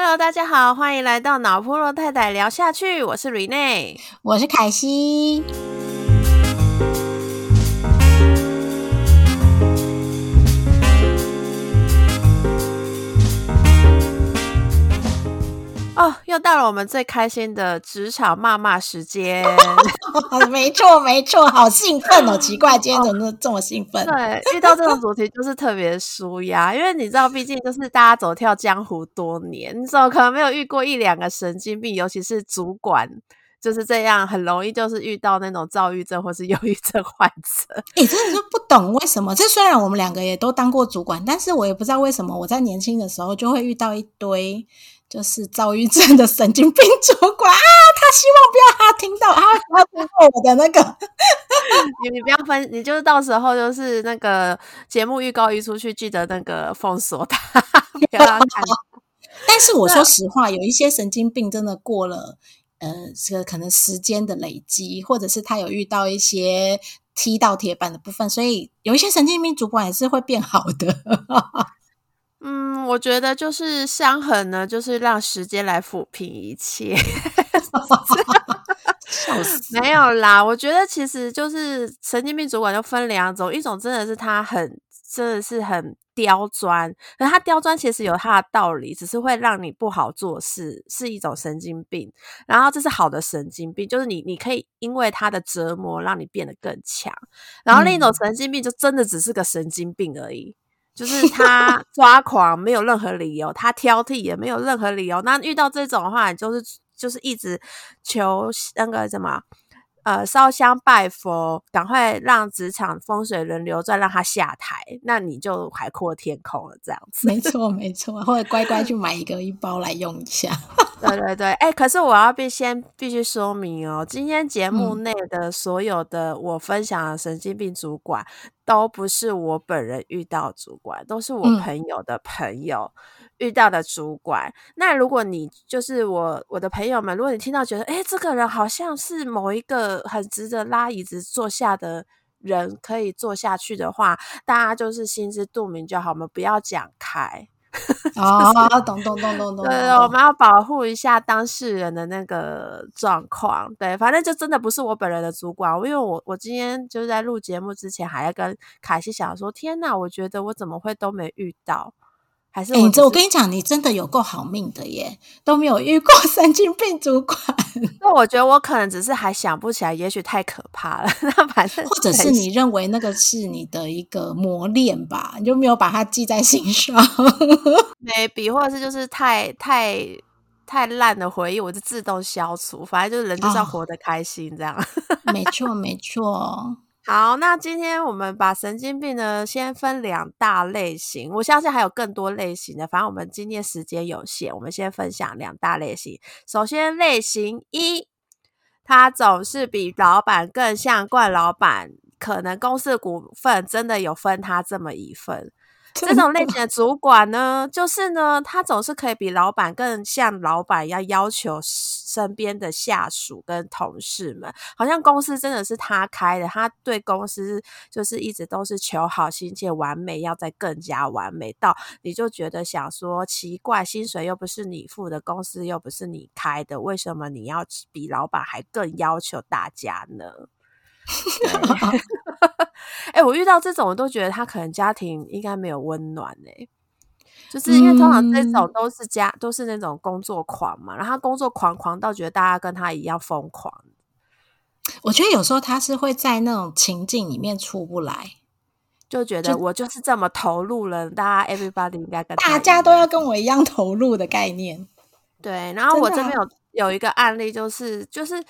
Hello，大家好，欢迎来到脑波罗太太聊下去。我是 Rene，我是凯西。哦，又到了我们最开心的职场骂骂时间。没错，没错，好兴奋哦！奇怪，今天怎么这么兴奋？对，遇到这种主题就是特别舒压，因为你知道，毕竟就是大家走跳江湖多年，你怎么可能没有遇过一两个神经病？尤其是主管就是这样，很容易就是遇到那种躁郁症或是忧郁症患者。哎，真的是不懂为什么。这虽然我们两个也都当过主管，但是我也不知道为什么我在年轻的时候就会遇到一堆。就是躁郁症的神经病主管啊，他希望不要他听到，他要听到我的那个，你 你不要分，你就是到时候就是那个节目预告一出去，记得那个封锁他，不要看。但是我说实话，有一些神经病真的过了，呃，这个可能时间的累积，或者是他有遇到一些踢到铁板的部分，所以有一些神经病主管也是会变好的。嗯，我觉得就是伤痕呢，就是让时间来抚平一切。笑死！没有啦，我觉得其实就是神经病主管就分两种，一种真的是他很真的是很刁钻，可他刁钻其实有他的道理，只是会让你不好做事，是一种神经病。然后这是好的神经病，就是你你可以因为他的折磨让你变得更强。然后另一种神经病就真的只是个神经病而已。就是他 抓狂，没有任何理由；他挑剔也没有任何理由。那遇到这种的话，就是就是一直求那个什么。呃，烧香拜佛，赶快让职场风水轮流转，让他下台，那你就海阔天空了。这样子，没 错没错，或者乖乖去买一个一包来用一下。对对对，哎，可是我要必先必须说明哦，今天节目内的所有的我分享的神经病主管，都不是我本人遇到主管，都是我朋友的朋友。遇到的主管，那如果你就是我我的朋友们，如果你听到觉得，哎，这个人好像是某一个很值得拉椅子坐下的人，可以坐下去的话，大家就是心知肚明就好，我们不要讲开。哦，懂懂懂懂懂。对，我们要保护一下当事人的那个状况。对，反正就真的不是我本人的主管，因为我我今天就是在录节目之前，还在跟凯西想说，天哪，我觉得我怎么会都没遇到。还是我，我跟你讲，你真的有够好命的耶，都没有遇过 神经病主管。那我觉得我可能只是还想不起来，也许太可怕了。那反正或者是你认为那个是你的一个磨练吧，你就没有把它记在心上。maybe 或者是就是太太太烂的回忆，我就自动消除。反正就是人就是要活得开心，这样。没错，没错。好，那今天我们把神经病呢先分两大类型，我相信还有更多类型的，反正我们今天时间有限，我们先分享两大类型。首先，类型一，他总是比老板更像惯老板，可能公司股份真的有分他这么一份。这种类型的主管呢，就是呢，他总是可以比老板更像老板要要求身边的下属跟同事们，好像公司真的是他开的，他对公司就是一直都是求好心切、完美，要再更加完美到你就觉得想说奇怪，薪水又不是你付的，公司又不是你开的，为什么你要比老板还更要求大家呢？哎，我遇到这种，我都觉得他可能家庭应该没有温暖哎，就是因为通常这种都是家都是那种工作狂嘛，然后工作狂狂到觉得大家跟他一样疯狂。我觉得有时候他是会在那种情境里面出不来，就觉得我就是这么投入了，大家 everybody 应该跟大家都要跟我一样投入的概念。对，然后我这边有有一个案例，就是就是。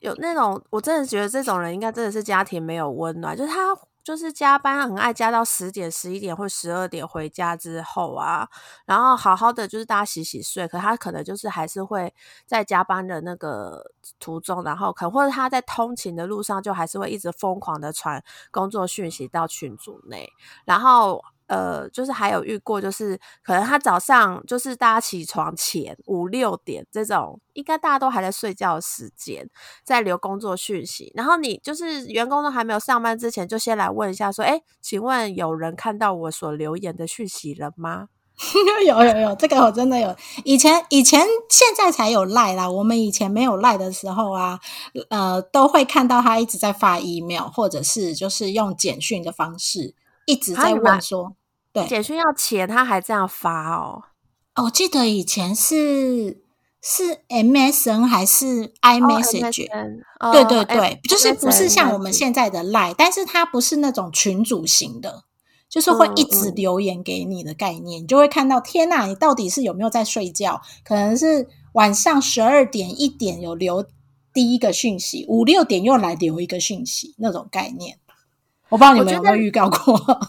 有那种，我真的觉得这种人应该真的是家庭没有温暖，就是他就是加班很爱加到十点、十一点或十二点回家之后啊，然后好好的就是大家洗洗睡，可他可能就是还是会在加班的那个途中，然后可或者他在通勤的路上就还是会一直疯狂的传工作讯息到群组内，然后。呃，就是还有遇过，就是可能他早上就是大家起床前五六点这种，应该大家都还在睡觉的时间，在留工作讯息。然后你就是员工都还没有上班之前，就先来问一下，说：“哎，请问有人看到我所留言的讯息了吗？” 有有有，这个我真的有。以前以前现在才有赖啦，我们以前没有赖的时候啊，呃，都会看到他一直在发 email，或者是就是用简讯的方式一直在问说，对，简讯要钱，他还这样发哦。我记得以前是是 MSN 还是 iMessage？对对对，就是不是像我们现在的 Line，，但是它不是那种群组型的。就是会一直留言给你的概念，你就会看到天呐，你到底是有没有在睡觉？可能是晚上十二点一点有留第一个讯息，五六点又来留一个讯息，那种概念。我不知道你们有没有预告过？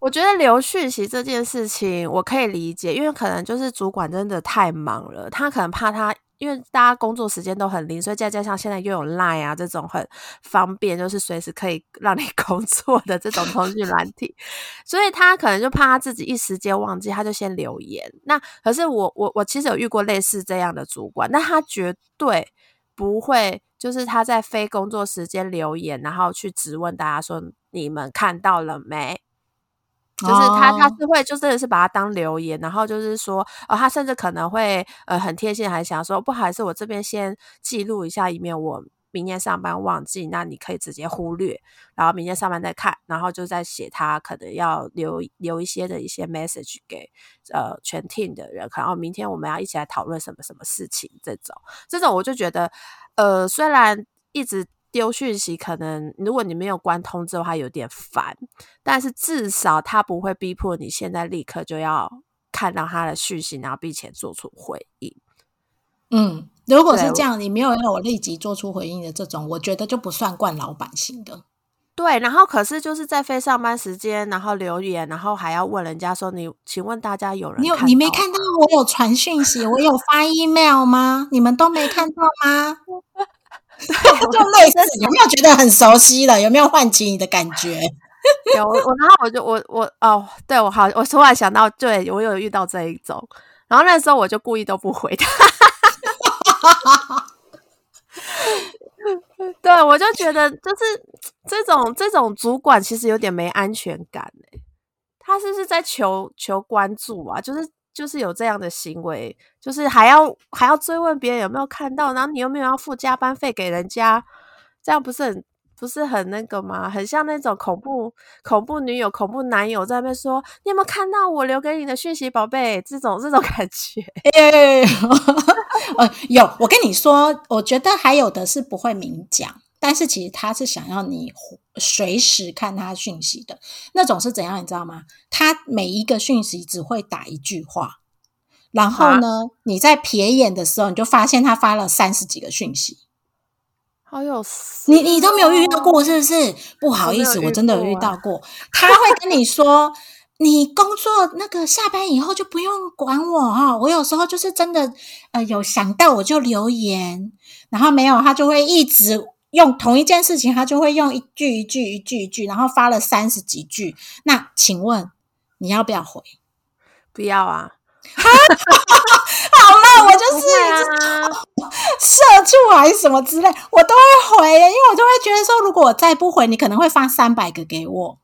我觉得留讯息这件事情我可以理解，因为可能就是主管真的太忙了，他可能怕他。因为大家工作时间都很零，所以再加上现在又有 Line 啊这种很方便，就是随时可以让你 工作的这种通讯软体，所以他可能就怕他自己一时间忘记，他就先留言。那可是我我我其实有遇过类似这样的主管，那他绝对不会就是他在非工作时间留言，然后去质问大家说你们看到了没？就是他，他是会就真的是把它当留言，然后就是说，哦，他甚至可能会呃很贴心，还想说，不好意思，我这边先记录一下，以免我明天上班忘记，那你可以直接忽略，然后明天上班再看，然后就再写他可能要留留一些的一些 message 给呃全 team 的人，然后明天我们要一起来讨论什么什么事情，这种这种我就觉得，呃，虽然一直。丢讯息可能，如果你没有关通知的话，有点烦。但是至少他不会逼迫你现在立刻就要看到他的讯息，然后并且做出回应。嗯，如果是这样，你没有让我立即做出回应的这种，我觉得就不算惯老板型的。对，然后可是就是在非上班时间，然后留言，然后还要问人家说：“你请问大家有人？你有你没看到我有传讯息，我有发 email 吗？你们都没看到吗？” 就 类似，有没有觉得很熟悉了？有没有唤起你的感觉？有我，然后我就我我哦，对我好，我突然想到，对我有遇到这一种，然后那时候我就故意都不回他。对，我就觉得就是这种这种主管其实有点没安全感哎，他是不是在求求关注啊？就是。就是有这样的行为，就是还要还要追问别人有没有看到，然后你又没有要付加班费给人家，这样不是很不是很那个吗？很像那种恐怖恐怖女友、恐怖男友在那边说：“你有没有看到我留给你的讯息，宝贝？”这种这种感觉。呃，有，我跟你说，我觉得还有的是不会明讲。但是其实他是想要你随时看他讯息的那种是怎样，你知道吗？他每一个讯息只会打一句话，然后呢，你在瞥眼的时候，你就发现他发了三十几个讯息。好有，你你都没有遇到过是不是？不好意思，我真的有遇到过。他会跟你说，你工作那个下班以后就不用管我哈。我有时候就是真的呃有想到我就留言，然后没有他就会一直。用同一件事情，他就会用一句一句一句一句，然后发了三十几句。那请问你要不要回？不要啊！好了，我就是社畜还是什么之类，我都会回，因为我就会觉得说，如果我再不回，你可能会发三百个给我，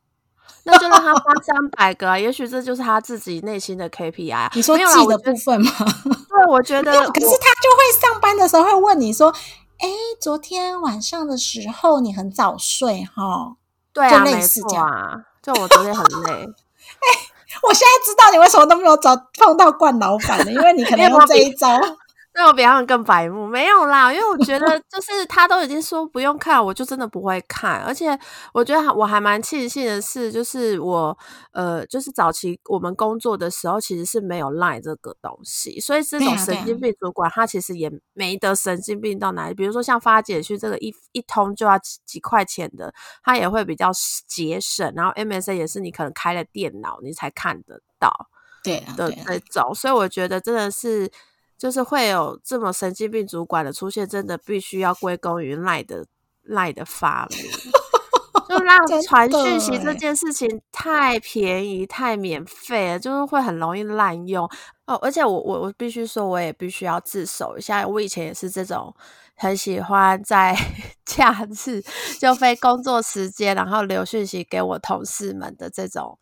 那就让他发三百个，也许这就是他自己内心的 KPI。你说记的部分吗？对，我觉得，可是他就会上班的时候会问你说。哎，昨天晚上的时候你很早睡哈？对啊，没错啊。就我昨天很累。哎，我现在知道你为什么都没有找碰到冠老板了，因为你可能用这一招。那我比他们更白目，没有啦，因为我觉得 就是他都已经说不用看，我就真的不会看。而且我觉得我还蛮庆幸的是，就是我呃，就是早期我们工作的时候其实是没有赖这个东西，所以这种神经病主管他其实也没得神经病到哪里。比如说像发简讯这个一一通就要几几块钱的，他也会比较节省。然后 MSN 也是你可能开了电脑你才看得到，对的这种，所以我觉得真的是。就是会有这么神经病主管的出现，真的必须要归功于赖的赖的发明，就 让传讯息这件事情太便宜、太免费了，就是会很容易滥用哦。而且我我我必须说，我也必须要自首一下，我以前也是这种很喜欢在 假日就非工作时间，然后留讯息给我同事们的这种。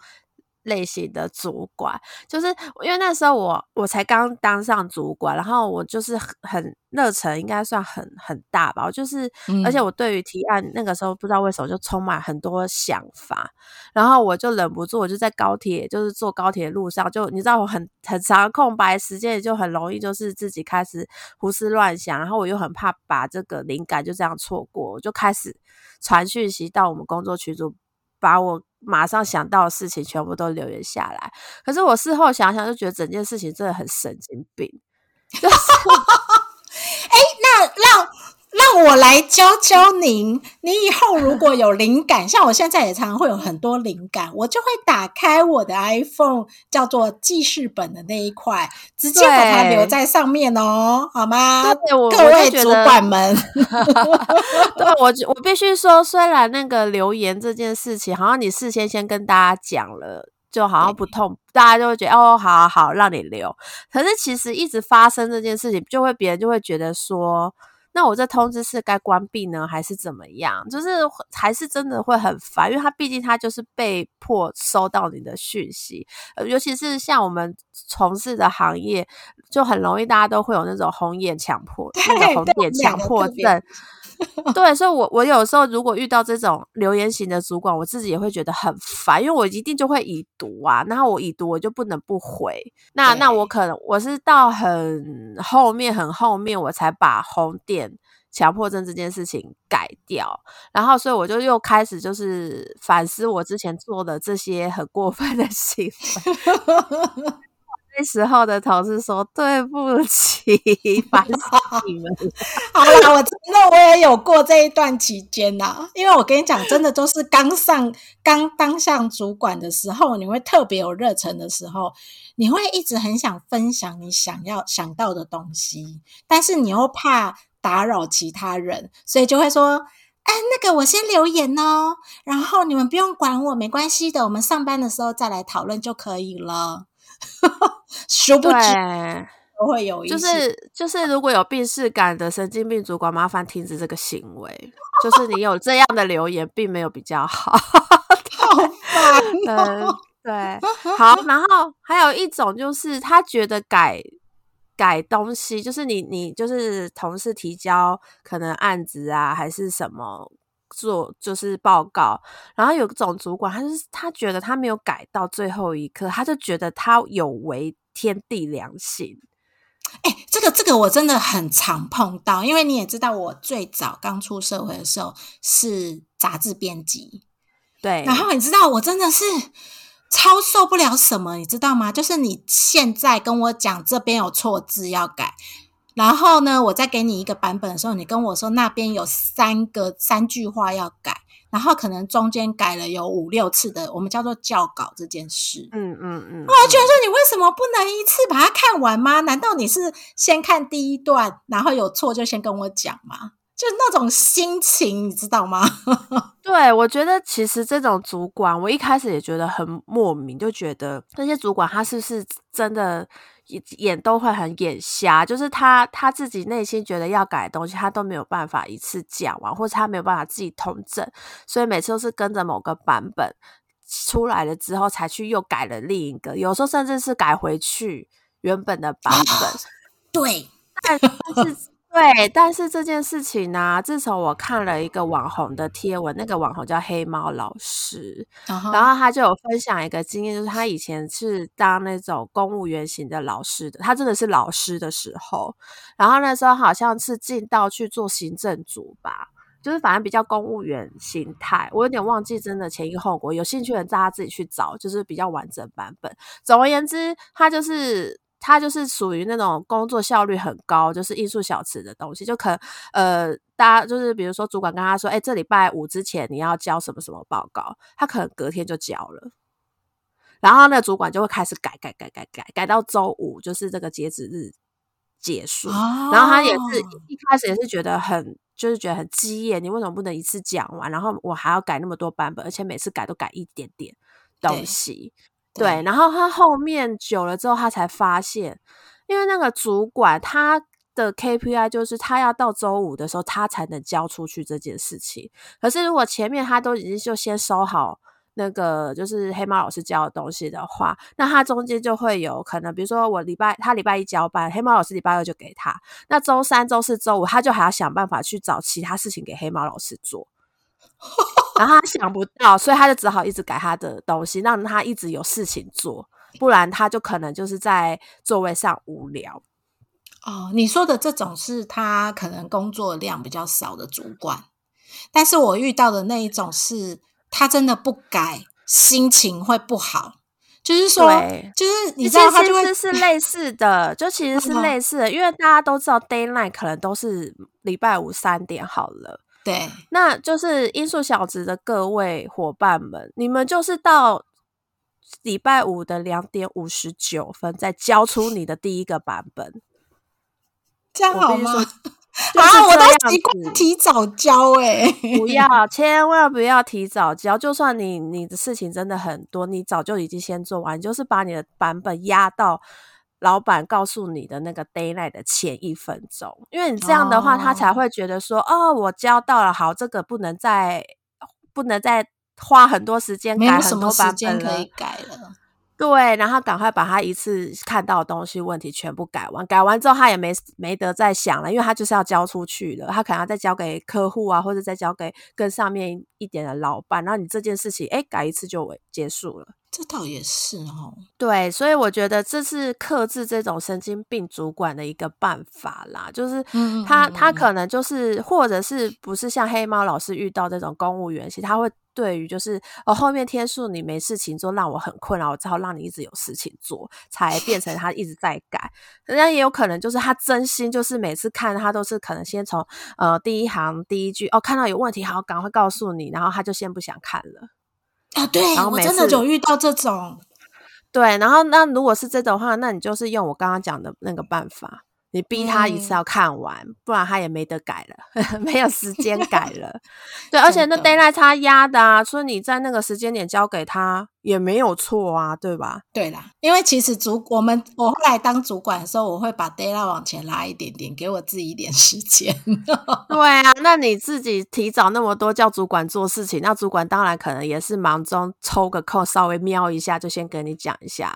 类型的主管，就是因为那时候我我才刚当上主管，然后我就是很很热忱，应该算很很大吧。我就是，而且我对于提案那个时候不知道为什么就充满很多想法，然后我就忍不住，我就在高铁，就是坐高铁路上，就你知道我很很长空白时间，就很容易就是自己开始胡思乱想，然后我又很怕把这个灵感就这样错过，我就开始传讯息到我们工作群组。把我马上想到的事情全部都留言下来，可是我事后想想，就觉得整件事情真的很神经病。哎，那让。让我来教教您。你以后如果有灵感，像我现在也常常会有很多灵感，我就会打开我的 iPhone，叫做记事本的那一块，直接把它留在上面哦，好吗？各位主管们，对我我必须说，虽然那个留言这件事情，好像你事先先跟大家讲了，就好像不痛，大家就会觉得哦，好好让你留。可是其实一直发生这件事情，就会别人就会觉得说。那我这通知是该关闭呢，还是怎么样？就是还是真的会很烦，因为他毕竟他就是被迫收到你的讯息，尤其是像我们从事的行业，就很容易大家都会有那种红眼强迫，那个红眼强迫症。对，所以，我我有时候如果遇到这种留言型的主管，我自己也会觉得很烦，因为我一定就会已读啊，然后我已读，我就不能不回。那那我可能我是到很后面很后面，我才把红点强迫症这件事情改掉，然后所以我就又开始就是反思我之前做的这些很过分的行为。那时候的同事说：“对不起，烦死你们。”好了，我真的我也有过这一段期间呐，因为我跟你讲，真的都是刚上、刚当上主管的时候，你会特别有热忱的时候，你会一直很想分享你想要想到的东西，但是你又怕打扰其他人，所以就会说：“哎，那个我先留言哦，然后你们不用管我，没关系的，我们上班的时候再来讨论就可以了。” 殊不知都会有，就是就是，如果有病视感的神经病主管，麻烦停止这个行为。就是你有这样的留言，并没有比较好。好烦，嗯，对，好。然后还有一种，就是他觉得改改东西，就是你你就是同事提交可能案子啊，还是什么。做就是报告，然后有种主管，他就是他觉得他没有改到最后一刻，他就觉得他有违天地良心。哎，这个这个我真的很常碰到，因为你也知道，我最早刚出社会的时候是杂志编辑，对。然后你知道，我真的是超受不了什么，你知道吗？就是你现在跟我讲这边有错字要改。然后呢，我再给你一个版本的时候，你跟我说那边有三个三句话要改，然后可能中间改了有五六次的，我们叫做校稿这件事。嗯嗯嗯，我觉得说你为什么不能一次把它看完吗？难道你是先看第一段，然后有错就先跟我讲吗？就那种心情，你知道吗？对，我觉得其实这种主管，我一开始也觉得很莫名，就觉得那些主管他是不是真的？眼都会很眼瞎，就是他他自己内心觉得要改的东西，他都没有办法一次讲完，或者他没有办法自己通证，所以每次都是跟着某个版本出来了之后，才去又改了另一个，有时候甚至是改回去原本的版本。对，但是。对，但是这件事情呢，自从我看了一个网红的贴文，那个网红叫黑猫老师，然后他就有分享一个经验，就是他以前是当那种公务员型的老师的，他真的是老师的时候，然后那时候好像是进到去做行政组吧，就是反正比较公务员心态，我有点忘记真的前因后果，有兴趣的大家自己去找，就是比较完整版本。总而言之，他就是。他就是属于那种工作效率很高，就是艺术小吃的东西，就可呃，大家就是比如说主管跟他说，哎，这礼拜五之前你要交什么什么报告，他可能隔天就交了，然后那主管就会开始改改改改改，改到周五就是这个截止日结束，然后他也是一开始也是觉得很就是觉得很激烈，你为什么不能一次讲完，然后我还要改那么多版本，而且每次改都改一点点东西。对，然后他后面久了之后，他才发现，因为那个主管他的 KPI 就是他要到周五的时候，他才能交出去这件事情。可是如果前面他都已经就先收好那个就是黑猫老师教的东西的话，那他中间就会有可能，比如说我礼拜他礼拜一交班，黑猫老师礼拜二就给他，那周三、周四周五他就还要想办法去找其他事情给黑猫老师做。然后他想不到，所以他就只好一直改他的东西，让他一直有事情做，不然他就可能就是在座位上无聊。哦，你说的这种是他可能工作量比较少的主管，但是我遇到的那一种是他真的不改，心情会不好。就是说，就是你知道，他就会是类似的，就其实是类似的，因为大家都知道 d a y l i g h t 可能都是礼拜五三点好了。对，那就是音速小子的各位伙伴们，你们就是到礼拜五的两点五十九分再交出你的第一个版本，这样好吗？啊，我都习惯提早交哎，不要，千万不要提早交。就算你你的事情真的很多，你早就已经先做完，就是把你的版本压到。老板告诉你的那个 d a y l i g h t 的前一分钟，因为你这样的话，他才会觉得说，哦，我交到了，好，这个不能再不能再花很多时间改很多版本可以改了。对，然后赶快把他一次看到的东西问题全部改完，改完之后他也没没得再想了，因为他就是要交出去了，他可能要再交给客户啊，或者再交给更上面一点的老板，然后你这件事情，哎，改一次就结束了。这倒也是哦，对，所以我觉得这是克制这种神经病主管的一个办法啦，就是他他可能就是或者是不是像黑猫老师遇到这种公务员，其实他会对于就是哦后面天数你没事情做，让我很困扰，我只好让你一直有事情做，才变成他一直在改。人家也有可能就是他真心就是每次看他都是可能先从呃第一行第一句哦看到有问题，好赶快告诉你，然后他就先不想看了。啊，对，我真的有遇到这种，对，然后那如果是这种话，那你就是用我刚刚讲的那个办法。你逼他一次要看完，不然他也没得改了，没有时间改了。对，而且那 d a y l i g h t 他压的啊，所以你在那个时间点交给他也没有错啊，对吧？对啦，因为其实主我们我后来当主管的时候，我会把 d a y l i g h t 往前拉一点点，给我自己一点 时间。对啊，那你自己提早那么多叫主管做事情，那主管当然可能也是忙中抽个空，稍微瞄一下，就先跟你讲一下。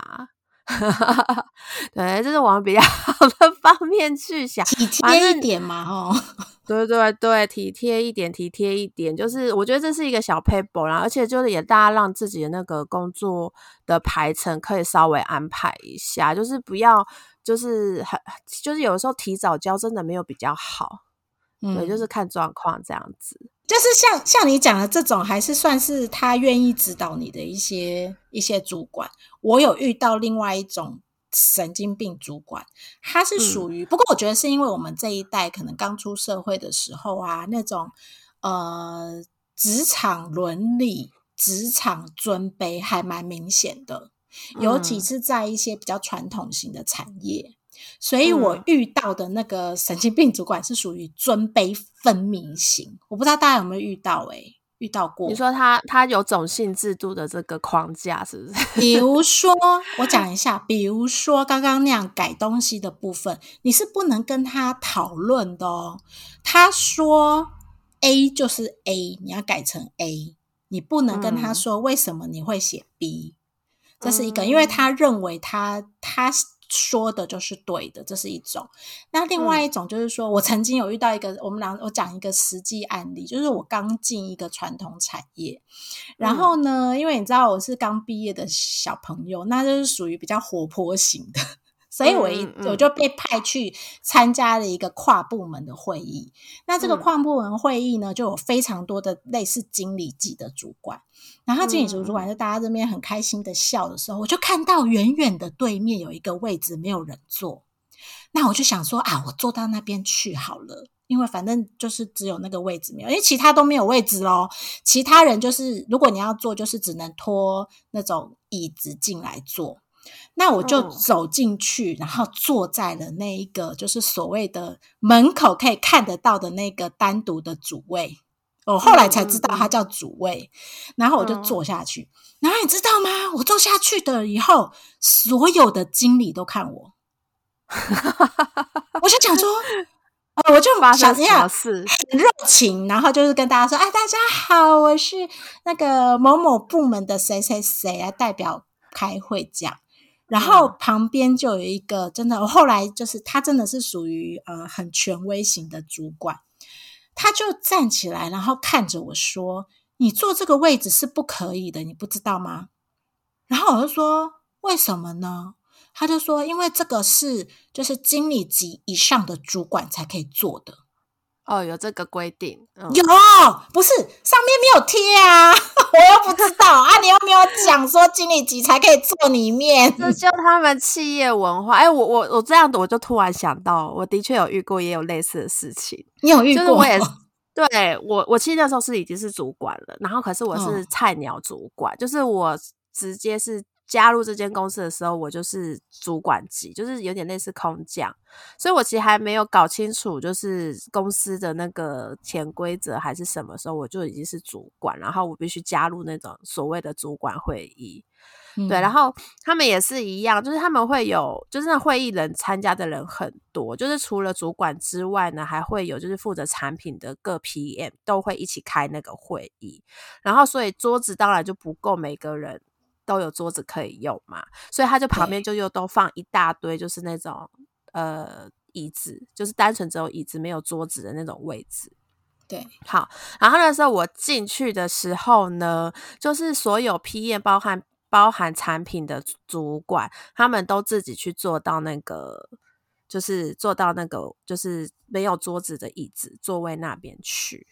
对，这是往比较 好的方面去想，体贴一点嘛，哦，对对对，体贴一点，体贴一点，就是我觉得这是一个小 paper 啦，而且就是也大家让自己的那个工作的排程可以稍微安排一下，就是不要就是很就是有时候提早交真的没有比较好，对，就是看状况这样子。就是像像你讲的这种，还是算是他愿意指导你的一些一些主管。我有遇到另外一种神经病主管，他是属于，不过我觉得是因为我们这一代可能刚出社会的时候啊，那种呃职场伦理、职场尊卑还蛮明显的，尤其是在一些比较传统型的产业。所以我遇到的那个神经病主管是属于尊卑分明型，我不知道大家有没有遇到？诶遇到过？你说他他有种姓制度的这个框架是不是？比如说，我讲一下，比如说刚刚那样改东西的部分，你是不能跟他讨论的哦。他说 A 就是 A，你要改成 A，你不能跟他说为什么你会写 B，这是一个，因为他认为他他。说的就是对的，这是一种。那另外一种就是说，我曾经有遇到一个，我们俩我讲一个实际案例，就是我刚进一个传统产业，然后呢，因为你知道我是刚毕业的小朋友，那就是属于比较活泼型的。所以，我一我就被派去参加了一个跨部门的会议。那这个跨部门会议呢，就有非常多的类似经理级的主管。然后，经理组主管就大家这边很开心的笑的时候，我就看到远远的对面有一个位置没有人坐。那我就想说啊，我坐到那边去好了，因为反正就是只有那个位置没有，因为其他都没有位置喽。其他人就是如果你要坐，就是只能拖那种椅子进来坐。那我就走进去，然后坐在了那一个就是所谓的门口可以看得到的那个单独的主位。我后来才知道它叫主位，然后我就坐下去。然后你知道吗？我坐下去的以后，所有的经理都看我。我就讲说，呃，我就想要么事？很热情，然后就是跟大家说：“哎，大家好，我是那个某某部门的谁谁谁来代表开会这样。”然后嗯旁边就有一个真的，后来就是他真的是属于呃很权威型的主管，他就站起来，然后看着我说：“你坐这个位置是不可以的，你不知道吗？”然后我就说：“为什么呢？”他就说：“因为这个是就是经理级以上的主管才可以做的。”哦，有这个规定，嗯，有，不是上面没有贴啊，我又不知道啊，你又没有讲说经理级才可以坐里面。这就他们企业文化。哎，我我我这样子，我就突然想到，我的确有遇过，也有类似的事情。你有遇过？就是我也是，对我我其实那时候是已经是主管了，然后可是我是嗯菜鸟主管，就是我直接是加入这间公司的时候，我就是主管级，就是有点类似空降，所以我其实还没有搞清楚就是公司的那个潜规则还是什么时候，我就已经是主管，然后我必须加入那种所谓的主管会议。对，然后后他们也是一样，就是他们会有，就是那会议人参加的人很多，就是除了主管之外呢，还会有就是负责产品的各 PM 都会一起开那个会议，然后所以桌子当然就不够每个人都有桌子可以用嘛，所以他就旁边就又都放一大堆，就是那种呃椅子，就是单纯只有椅子没有桌子的那种位置。对，好，然后那时候我进去的时候呢，就是所有批验包含包含产品的主管，他们都自己去坐到那个，就是坐到那个就是没有桌子的椅子座位那边去。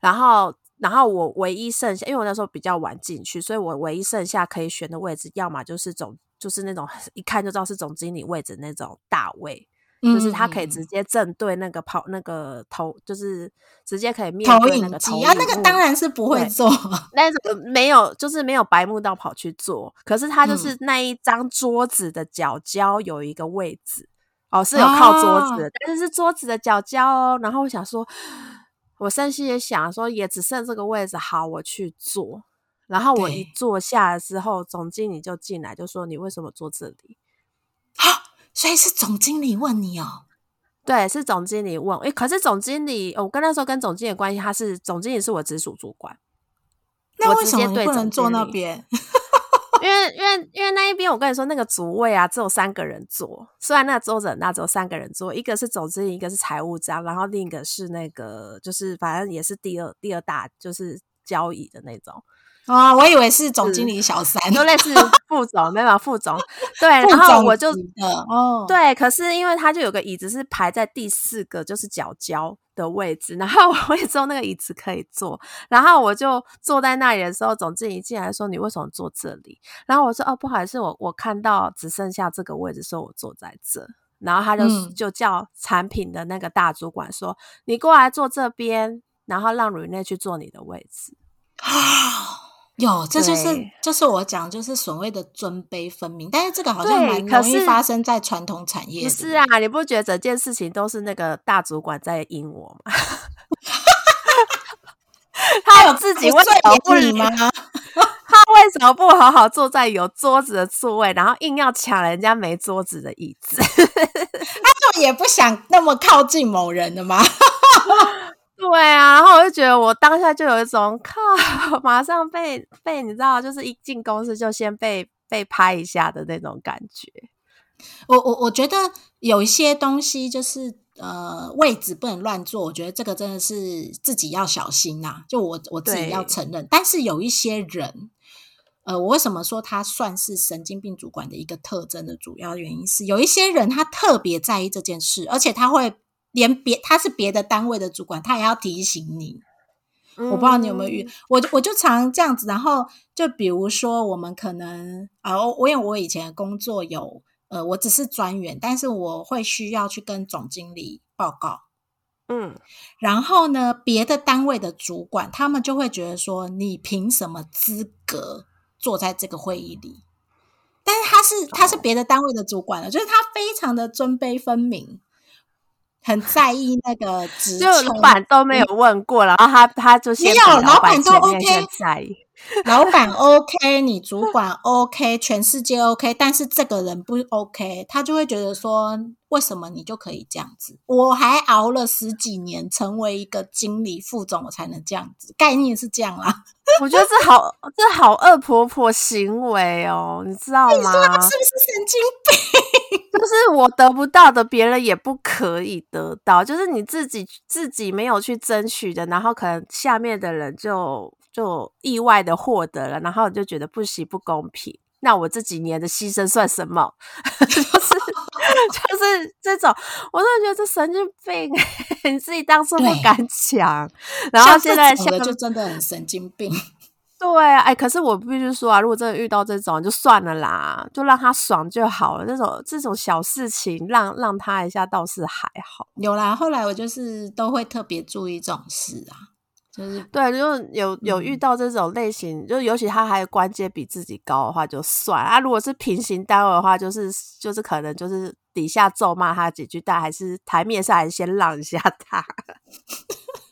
然后，然后我唯一剩下，因为我那时候比较晚进去，所以我唯一剩下可以选的位置，要么就是总就是那种一看就知道是总经理位置那种大位。就是他可以直嗯接正对那个跑那个头，就是直接可以面投对那影个投机啊，那个当然是不会对做。那种没有，就是没有白目到跑去做，可是他就是嗯那一张桌子的角角有一个位置，哦，是有靠桌子的，但是是桌子的角角哦。然后我想说，我甚至也想说，也只剩这个位置，好，我去坐。然后我一坐下了之后，总经理就进来就说：“你为什么坐这里？”所以是总经理问你哦，对，是总经理问，诶，可是总经理，我跟那时候跟总经理的关系，他是总经理是我直属主管，那为什么不能坐那边？因为因为因为那一边我跟你说那个主位啊，只有三个人坐，虽然那个桌子很大，只有三个人坐，一个是总经理，一个是财务长，然后另一个是那个就是反正也是第二第二大就是交易的那种，哦，我以为是总经理小三，就类似副总，没有副总，对，然后我就哦，对，可是因为他就有个椅子是排在第四个，就是角角的位置，然后 我也知道那个椅子可以坐，然后我就坐在那里的时候，总经理进来说：“你为什么坐这里？”然后我说：“哦，不好意思，我我看到只剩下这个位置，所以我坐在这。”然后他就、嗯就叫产品的那个大主管说：“你过来坐这边，然后让 Rene 去坐你的位置。啊，有，这就是就是我讲，就是所谓的尊卑分明，但是这个好像对蛮容易发生在传统产业。不是啊，你不觉得整件事情都是那个大主管在阴我吗？他有自己为什么不理吗？他为什么不好好坐在有桌子的座位，然后硬要抢人家没桌子的椅子？他就也不想那么靠近某人的吗？对啊，然后我就觉得我当下就有一种靠，马上被被你知道，就是一进公司就先被被拍一下的那种感觉。我我我觉得有一些东西就是呃位置不能乱坐，我觉得这个真的是自己要小心呐、就我我自己要承认，但是有一些人。呃，我为什么说他算是神经病主管的一个特征的主要原因是，有一些人他特别在意这件事，而且他会连别他是别的单位的主管，他也要提醒你。我不知道你有没有遇，我我就常这样子，然后就比如说我们可能啊，我我因为我以前的工作有呃，我只是专员，但是我会需要去跟总经理报告，嗯，然后呢，别的单位的主管他们就会觉得说，你凭什么资格坐在这个会议里？但是他是他是别的单位的主管了，就是他非常的尊卑分明，很在意那个职就。老板都没有问过，然后他他就先没有老老板都 OK 在意。老板 OK，你主管 OK，全世界 OK，但是这个人不 OK，他就会觉得说，为什么你就可以这样子？我还熬了十几年，成为一个经理、副总，我才能这样子。概念是这样啦。我觉得这好，这好恶婆婆行为哦，你知道吗？你说他是不是神经病？就是我得不到的，别人也不可以得到，就是你自己自己没有去争取的，然后可能下面的人就就意外的获得了，然后你就觉得不行不公平。那我这几年的牺牲算什么？就是 就是这种，我真的觉得这神经病，你自己当初不敢抢，然后现在想的就真的很神经病。对啊，哎，可是我必须说啊，如果真的遇到这种，就算了啦，就让他爽就好了。这种这种小事情，让让他一下倒是还好。有啦，后来我就是都会特别注意这种事啊。就是对，就有有遇到这种类型，就尤其他还关阶比自己高的话，就算啊。如果是平行单位的话，就是就是可能就是底下咒骂他几句，但还是台面上还是先让一下他。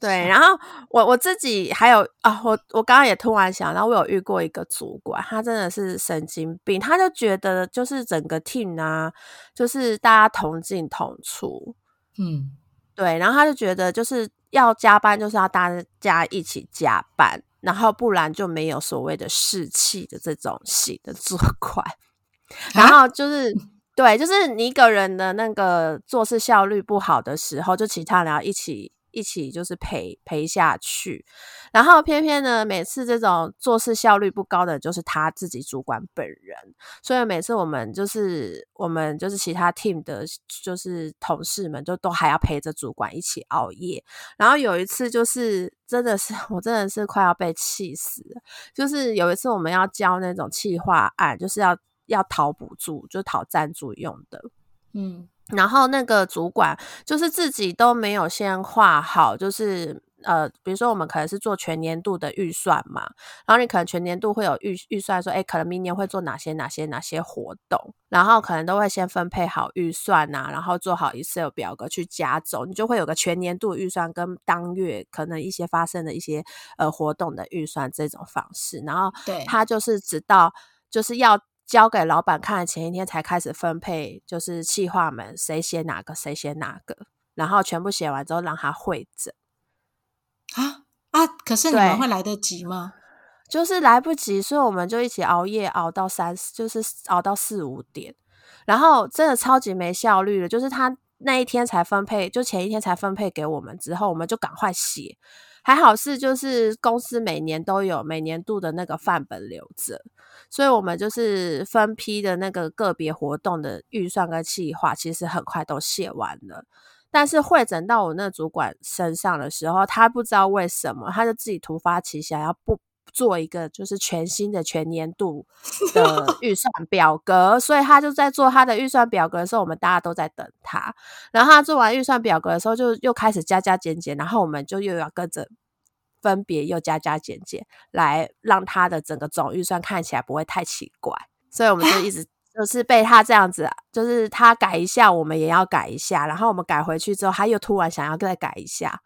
对，然后我我自己还有啊，我我刚刚也突然想到，我有遇过一个主管，他真的是神经病，他就觉得就是整个 team 啊，就是大家同进同出，嗯，对，然后他就觉得就是。要加班就是要大家一起加班，然后不然就没有所谓的士气的这种型的主管。然后就是对，就是你一个人的那个做事效率不好的时候，就其他人要一起。一起就是陪陪下去，然后偏偏呢，每次这种做事效率不高的，就是他自己主管本人。所以每次我们就是我们就是其他 team 的，就是同事们，就都还要陪着主管一起熬夜。然后有一次就是真的是 我真的是快要被气死了，就是有一次我们要交那种企划案，就是要要讨补助，就讨赞助用的，嗯。然后那个主管就是自己都没有先画好，就是呃，比如说我们可能是做全年度的预算嘛，然后你可能全年度会有预预算，说哎，可能明年会做哪些哪些哪些活动，然后可能都会先分配好预算呐，然后做好 Excel 表格去加走，你就会有个全年度预算跟当月可能一些发生的一些呃活动的预算这种方式，然后对他就是直到就是要。交给老板看的前一天才开始分配，就是企划们谁写哪个，谁写哪个，然后全部写完之后让他会诊。啊啊！可是你们会来得及吗？就是来不及，所以我们就一起熬夜熬到三，就是熬到四五点，然后真的超级没效率了。就是他那一天才分配，就前一天才分配给我们，之后我们就赶快写。还好是就是公司每年都有每年度的那个范本留着，所以我们就是分批的那个个别活动的预算跟计划，其实很快都写完了。但是会诊到我那主管身上的时候，他不知道为什么，他就自己突发奇想要不做一个就是全新的全年度的预算表格，所以他就在做他的预算表格的时候，我们大家都在等他。然后他做完预算表格的时候，就又开始加加减减，然后我们就又要跟着。分别又加加减减，来让他的整个总预算看起来不会太奇怪，所以我们就一直 就是被他这样子，就是他改一下，我们也要改一下，然后我们改回去之后，他又突然想要再改一下。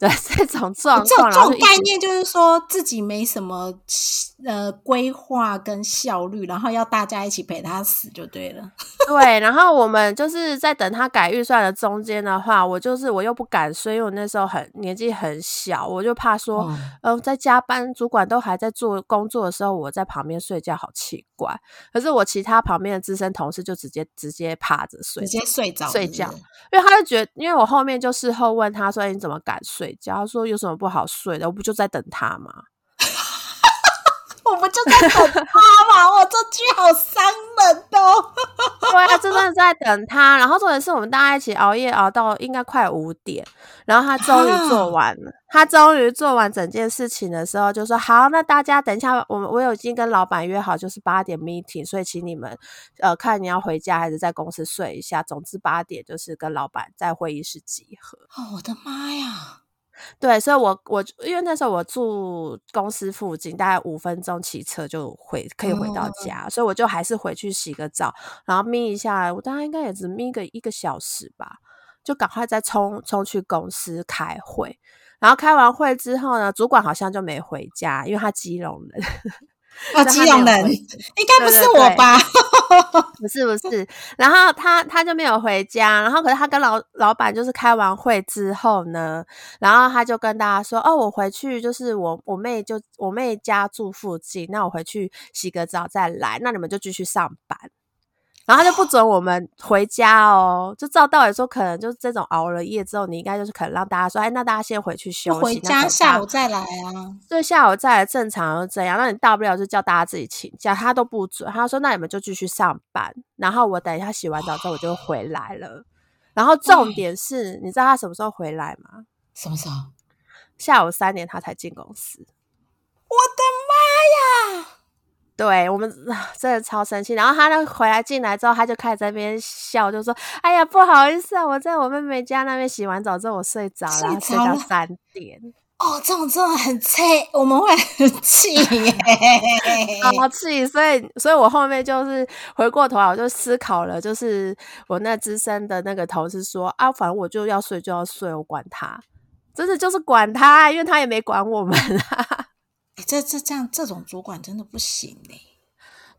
对 这种状况，这种概念就是说自己没什么呃规划跟效率，然后要大家一起陪他死就对了。对，然后我们就是在等他改预算的中间的话，我就是我又不敢睡，因为我那时候很年纪很小，我就怕说，呃，在加班，主管都还在做工作的时候，我在旁边睡觉，好奇怪。可是我其他旁边的资深同事就直接直接趴着睡，直接睡着睡觉，因为他就觉得，因为我后面就事后问他说，你怎么敢睡？假如说有什么不好睡的，我不就在等他吗？我不就在等他吗？我这句好伤人哦。对啊，真的在等他。然后重点是我们大家一起熬夜熬到应该快五点，然后他终于做完了。他终于做完整件事情的时候，就说：“好，那大家等一下，我们我有已经跟老板约好，就是八点 meeting，所以请你们呃看你要回家还是在公司睡一下。总之八点就是跟老板在会议室集合。”哦，我的妈呀！对，所以，我我因为那时候我住公司附近，大概五分钟骑车就回可以回到家，所以我就还是回去洗个澡，然后眯一下，我大概应该也只眯个一个小时吧，就赶快再冲冲去公司开会。然后开完会之后呢，主管好像就没回家，因为他基隆人。哦，基隆人应该不是我吧？不是不是，然后他他就没有回家，然后可是他跟老老板就是开完会之后呢，然后他就跟大家说：“哦，我回去就是我我妹就我妹家住附近，那我回去洗个澡再来，那你们就继续上班。”然后他就不准我们回家哦，就照道理说，可能就是这种熬了夜之后，你应该就是可能让大家说，哎，那大家先回去休息，回家下午再来啊。对，下午再来正常就这样。那你大不了就叫大家自己请假，他都不准。他说，那你们就继续上班，然后我等一下洗完澡之后我就回来了。然后重点是，你知道他什么时候回来吗？什么时候？下午三点他才进公司。我的妈呀！对我们真的超生气，然后他呢回来进来之后，他就开始在那边笑，就说：“哎呀，不好意思啊，我在我妹妹家那边洗完澡之后，我睡着了，睡到三点。”哦，这种真的很气，我们会很气耶，好气！所以，所以我后面就是回过头来，我就思考了，就是我那资深的那个同事说：“啊，反正我就要睡就要睡，我管他，真的就是管他，因为他也没管我们啊。”这这这样，这种主管真的不行嘞。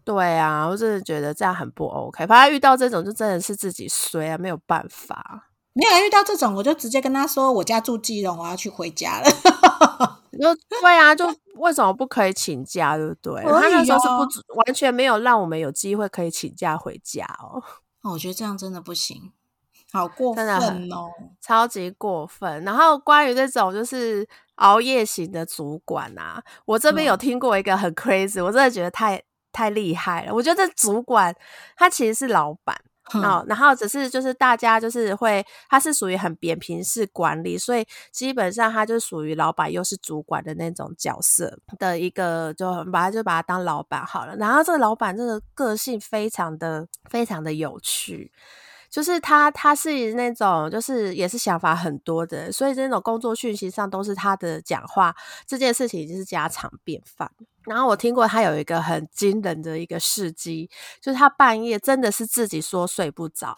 对啊，我真的觉得这样很不 OK。反正遇到这种，就真的是自己衰啊，没有办法。没有遇到这种，我就直接跟他说：“我家住基隆，我要去回家了。”你说对啊，就为什么不可以请假？对不对？他那时候是不完全没有让我们有机会可以请假回家哦。我觉得这样真的不行。好过分哦，超级过分。然后关于这种就是熬夜型的主管啊，我这边有听过一个很 crazy，我真的觉得太太厉害了。我觉得这主管他其实是老板哦，然后只是就是大家就是会，他是属于很扁平式管理，所以基本上他就属于老板又是主管的那种角色的一个，就把他就把他当老板好了。然后这个老板这个个性非常的非常的有趣。就是他，他是那种，就是也是想法很多的，所以这种工作讯息上都是他的讲话，这件事情已经是家常便饭。然后我听过他有一个很惊人的一个事迹，就是他半夜真的是自己说睡不着，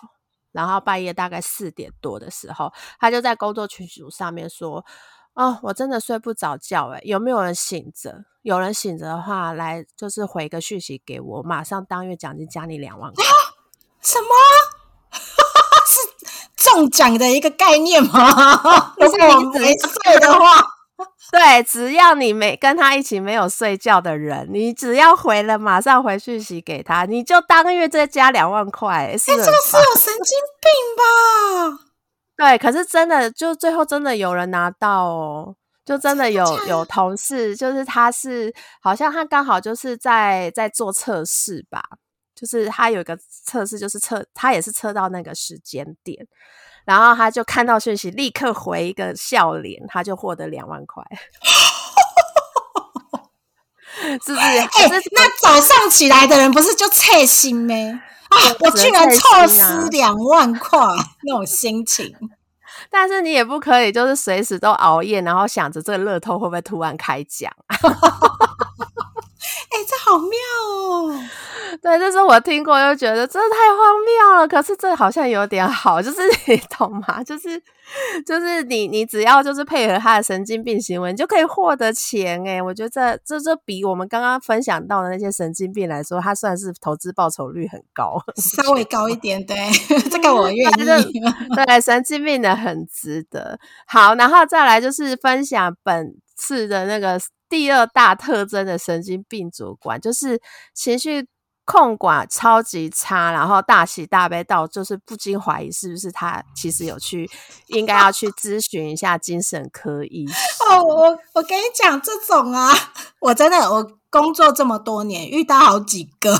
然后半夜大概四点多的时候，他就在工作群组上面说：“哦，我真的睡不着觉，诶有没有人醒着？有人醒着的话，来就是回个讯息给我，马上当月奖金加你两万块。”什么？中奖的一个概念吗？如果我没睡的话，对，只要你没跟他一起没有睡觉的人，你只要回了，马上回讯息给他，你就当月再加两万块。哎，这个是有神经病吧？对，可是真的，就最后真的有人拿到哦，就真的有有同事，就是他是好像他刚好就是在在做测试吧。就是他有一个测试，就是测他也是测到那个时间点，然后他就看到讯息，立刻回一个笑脸，他就获得两万块，是不是？哎，那早上起来的人不是就菜心咩？啊，我居然错失两万块那种心情，但是你也不可以就是随时都熬夜，然后想着这个乐透会不会突然开奖。哎，这好妙哦！对，这是我听过，又觉得真的太荒谬了。可是这好像有点好，就是 你懂吗？就是就是你你只要就是配合他的神经病行为，你就可以获得钱。哎，我觉得这这这比我们刚刚分享到的那些神经病来说，他算是投资报酬率很高，稍微高一点。对，这个我愿意。对，神经病的很值得。好，然后再来就是分享本次的那个。第二大特征的神经病主管就是情绪控管超级差，然后大喜大悲到就是不禁怀疑是不是他其实有去应该要去咨询一下精神科医生。哦，我我跟你讲这种啊，我真的我工作这么多年遇到好几个，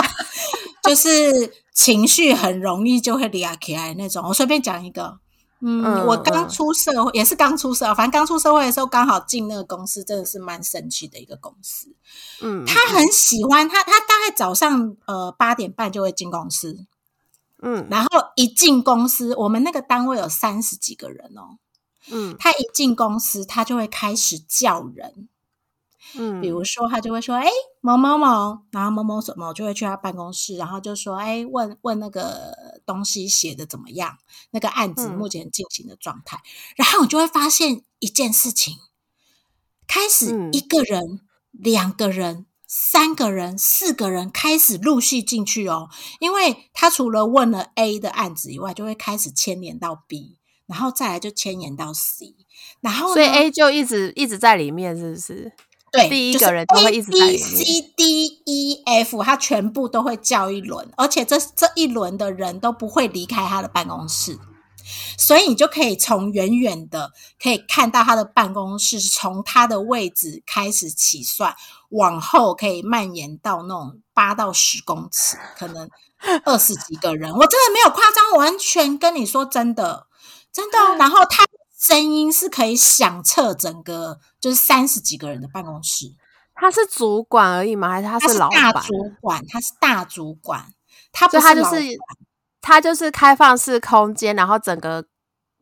就是情绪很容易就会裂起来那种。我随便讲一个。嗯，我刚出社会也是刚出社会，反正刚出社会的时候刚好进那个公司，真的是蛮神奇的一个公司。嗯，他很喜欢他，他大概早上呃八点半就会进公司，嗯，然后一进公司，我们那个单位有三十几个人哦，嗯，他一进公司，他就会开始叫人，嗯，比如说，他就会说：“哎，某某某，然后某某什么，就会去他办公室，然后就说：哎，问问那个东西写的怎么样，那个案子目前进行的状态。然后我就会发现一件事情，开始一个人、两个人、三个人、四个人开始陆续进去哦，因为他除了问了 A 的案子以外，就会开始牵连到 B，然后再来就牵连到 C，然后所以 A 就一直一直在里面，是不是？对，第一个人都会一直在里面。C D E F，他全部都会叫一轮，而且这这一轮的人都不会离开他的办公室，所以你就可以从远远的可以看到他的办公室，从他的位置开始起算，往后可以蔓延到那种八到十公尺，可能二十几个人。我真的没有夸张，完全跟你说真的，真的。然后他。声音是可以响彻整个，就是三十几个人的办公室。他是主管而已吗？还是他是老大主管？他是大主管，他不是他就是他就是开放式空间，然后整个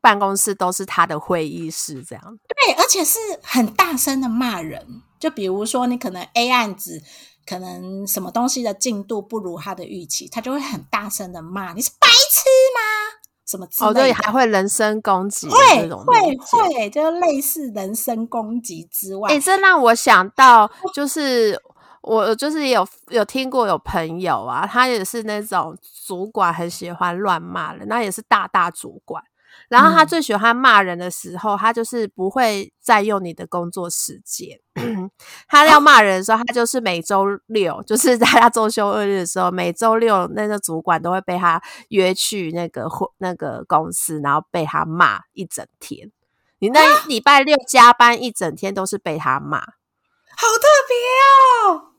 办公室都是他的会议室，这样。对，而且是很大声的骂人。就比如说，你可能 A 案子可能什么东西的进度不如他的预期，他就会很大声的骂你是白痴吗？什么？哦，对，还会人身攻击，会会会，就类似人身攻击之外，哎，这让我想到，就是我就是有有听过有朋友啊，他也是那种主管很喜欢乱骂人，那也是大大主管。然后他最喜欢骂人的时候，他就是不会占用你的工作时间。他要骂人的时候，他就是每周六，就是在他周休二日的时候，每周六那个主管都会被他约去那个或那个公司，然后被他骂一整天。你那礼拜六加班一整天都是被他骂，好特别哦。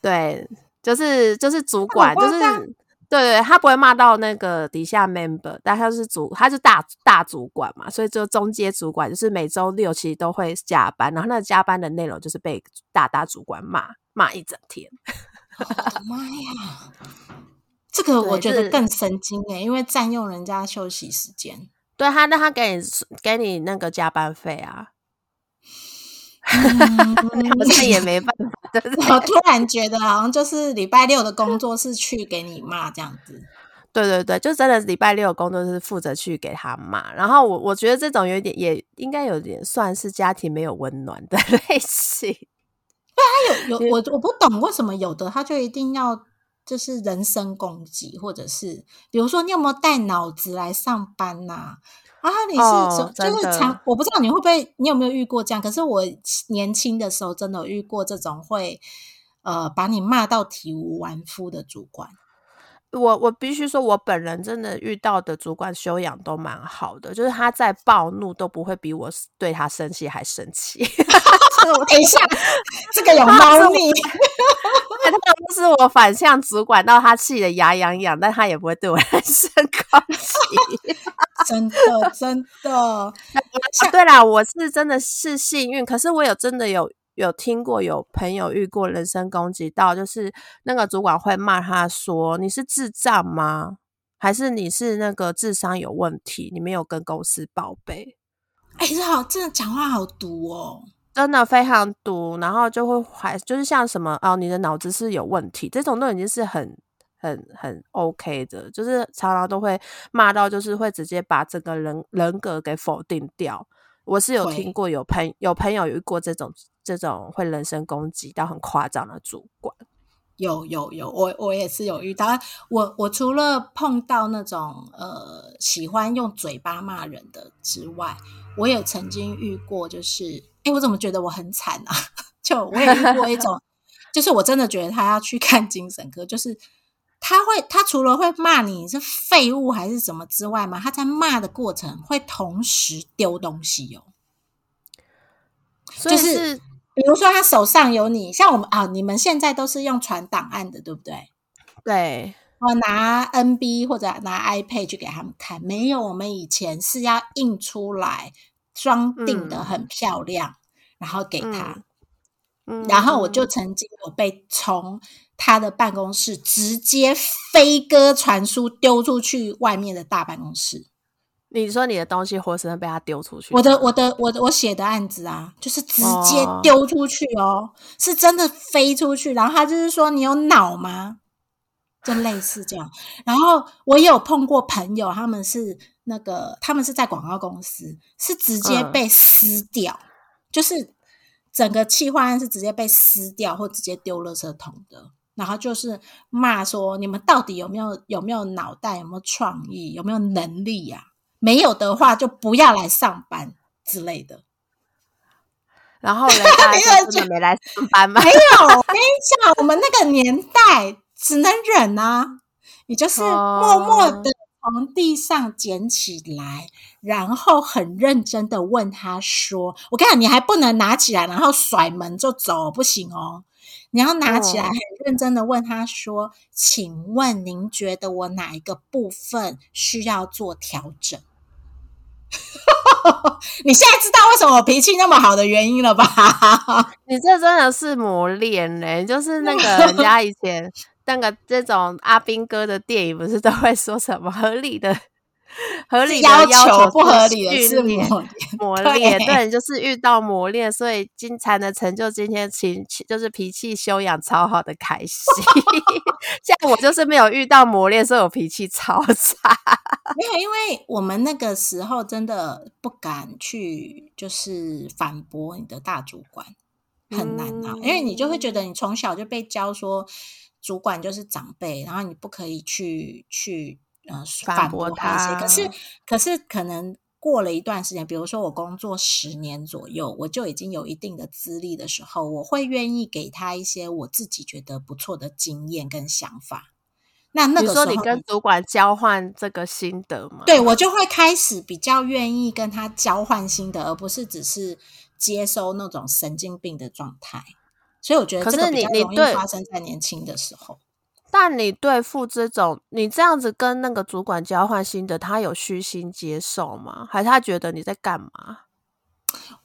对，就是就是主管就是。对对，他不会骂到那个底下 member，但他是主，他是大大主管嘛，所以就中阶主管，就是每周六其实都会加班，然后那个加班的内容就是被大大主管骂骂一整天。妈呀，这个我觉得更神经哎，因为占用人家休息时间。对他，那他给你给你那个加班费啊。好像也没办法。我突然觉得，好像就是礼拜六的工作是去给你骂这样子。对对对，就真的礼拜六的工作是负责去给他骂。然后我我觉得这种有点，也应该有点算是家庭没有温暖的 类型。对他有有我我不懂为什么有的他就一定要就是人身攻击，或者是比如说你有没有带脑子来上班呐？啊，你是就是常我不知道你会不会，你有没有遇过这样？可是我年轻的时候真的有遇过这种会呃把你骂到体无完肤的主管。我我必须说，我本人真的遇到的主管修养都蛮好的，就是他在暴怒都不会比我对他生气还生气。等一下，这个有猫腻。他就是我反向主管，到他气得牙痒痒，但他也不会对我人身攻击。真的，真的。对啦，我是真的是幸运，可是我有真的有。有听过有朋友遇过人身攻击到，就是那个主管会骂他说：“你是智障吗？还是你是那个智商有问题？你没有跟公司报备？”哎，这好，真的讲话好毒哦，真的非常毒。然后就会还就是像什么哦，你的脑子是有问题，这种都已经是很很很 OK 的，就是常常都会骂到，就是会直接把整个人人格给否定掉。我是有听过有朋有朋友遇过这种。这种会人身攻击到很夸张的主管，有有有，我我也是有遇到。我我除了碰到那种呃喜欢用嘴巴骂人的之外，我也曾经遇过，就是哎，我怎么觉得我很惨啊？就我也遇过一种，就是我真的觉得他要去看精神科，就是他会他除了会骂你是废物还是什么之外嘛，他在骂的过程会同时丢东西哦，就是。比如说，他手上有你，像我们啊，你们现在都是用传档案的，对不对？对，我拿 NB 或者拿 iPad 去给他们看，没有我们以前是要印出来装订的很漂亮，然后给他。嗯，然后我就曾经有被从他的办公室直接飞鸽传书丢出去外面的大办公室。你说你的东西活生生被他丢出去？我的我的我的我写的案子啊，就是直接哦丢出去哦，是真的飞出去。然后他就是说你有脑吗？就类似这样。然后我也有碰过朋友，他们是那个他们是在广告公司，是直接嗯被撕掉，就是整个企划案是直接被撕掉或直接丢垃圾桶的。然后就是骂说你们到底有没有有没有脑袋，有没有创意，有没有能力呀、没有的话就不要来上班之类的。然后人家 就真的没来上班吗？没有，我跟你讲，我们那个年代只能忍啊，你就是默默的从地上捡起来，然后很认真的问他说：“我跟你讲，你还不能拿起来，然后甩门就走，不行哦。”你要拿起来，哦很认真的问他说：“请问您觉得我哪一个部分需要做调整？” 你现在知道为什么我脾气那么好的原因了吧？你这真的是磨练嘞，就是那个人家以前那个这种阿兵哥的电影，不是都会说什么合理的、合理的要求不合理的是磨 练。磨对练，对就是遇到磨练，所以今才能成就今天情就是脾气修养超好的凯西。像我就是没有遇到磨练，所以我脾气超差。没有，因为我们那个时候真的不敢去，就是反驳你的大主管，很难啊。因为你就会觉得你从小就被教说，主管就是长辈，然后你不可以去去呃反反驳驳他一些。可是可是可能过了一段时间，比如说我工作十年左右，我就已经有一定的资历的时候，我会愿意给他一些我自己觉得不错的经验跟想法。那那个时候说你跟主管交换这个心得吗？对我就会开始比较愿意跟他交换心得，而不是只是接收那种神经病的状态。所以我觉得可是这个你你对容易发生在年轻的时候。但你对付这种，你这样子跟那个主管交换心得，他有虚心接受吗？还是他觉得你在干嘛？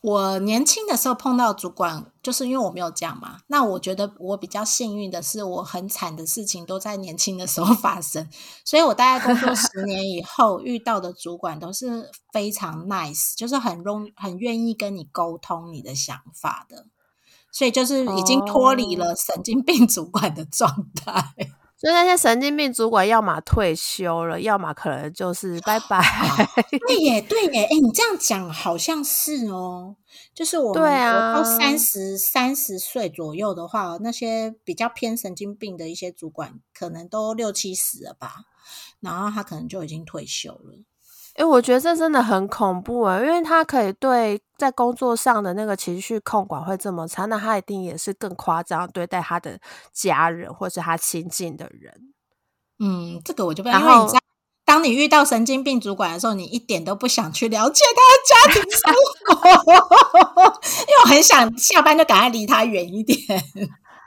我年轻的时候碰到主管，就是因为我没有这样嘛。那我觉得我比较幸运的是，我很惨的事情都在年轻的时候 发生，所以我大概工作十年以后遇到的主管都是非常 nice，就是很容很愿意跟你沟通你的想法的。所以就是已经脱离了神经病主管的状态。所以那些神经病主管，要么退休了，要么可能就是拜拜。对耶，对耶，哎，你这样讲好像是哦。就是我们对啊到三十三十岁左右的话，那些比较偏神经病的一些主管，可能都六七十了吧，然后他可能就已经退休了。哎、我觉得这真的很恐怖啊，因为他可以对在工作上的那个情绪控管会这么差，那他一定也是更夸张对待他的家人或是他亲近的人。嗯，这个我就不，因然后为你知道，当你遇到神经病主管的时候，你一点都不想去了解他的家庭生活，因为我很想下班就赶快离他远一点。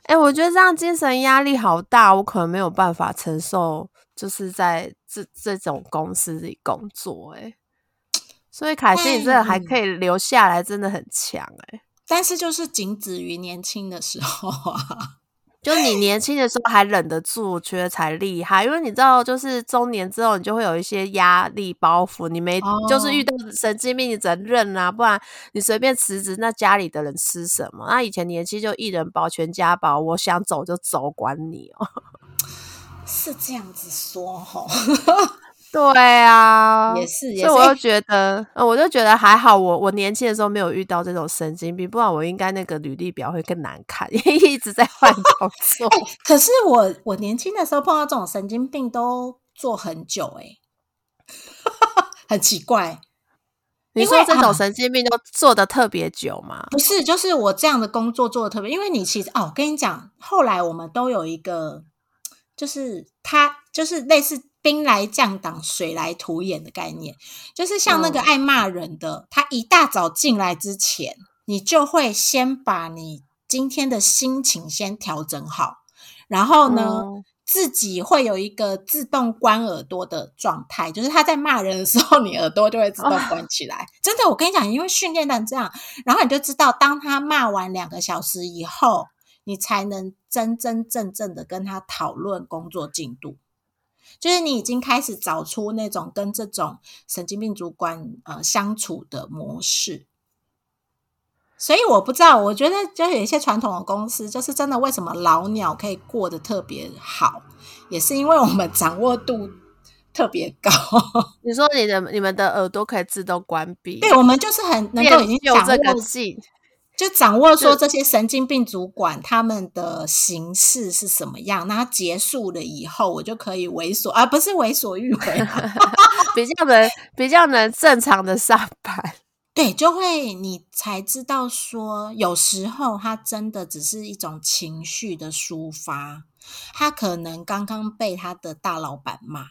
哎、我觉得这样精神压力好大，我可能没有办法承受，就是在这这种公司里工作、欸。所以凯西，你真的还可以留下来，真的很强哎、但是就是仅止于年轻的时候啊。就你年轻的时候还忍得住，我觉得才厉害。因为你知道，就是中年之后，你就会有一些压力包袱，你没、哦就是遇到神经病，你只能认啊，不然你随便辞职，那家里的人吃什么？那以前年轻就一人保全家保，我想走就走，管你哦。是这样子说吼，对啊，也是也所以我就觉得，呃我就觉得还好我，我年轻的时候没有遇到这种神经病，不然我应该那个履历表会更难看，因为一直在换工作。可是我我年轻的时候碰到这种神经病都做很久哎、很奇怪。你说这种神经病都做的特别久吗？不是，就是我这样的工作做的特别，因为你其实哦，我跟你讲，后来我们都有一个，就是他就是类似兵来将挡，水来土掩的概念，就是像那个嗯爱骂人的，他一大早进来之前，你就会先把你今天的心情先调整好，然后呢。嗯自己会有一个自动关耳朵的状态，就是他在骂人的时候，你耳朵就会自动关起来。真的，我跟你讲，因为训练成这样，然后你就知道，当他骂完两个小时以后，你才能真真正正的跟他讨论工作进度。就是你已经开始找出那种跟这种神经病主管呃相处的模式。所以我不知道，我觉得就有一些传统的公司，就是真的为什么老鸟可以过得特别好，也是因为我们掌握度特别高。你说你的你们的耳朵可以自动关闭，对我们就是很能够已经有掌握这个技，就掌握说这些神经病主管他们的形式是什么样，那结束了以后，我就可以为所，而、不是为所欲为。比较能比较能正常的上班。对，就会你才知道说，有时候他真的只是一种情绪的抒发，他可能刚刚被他的大老板骂，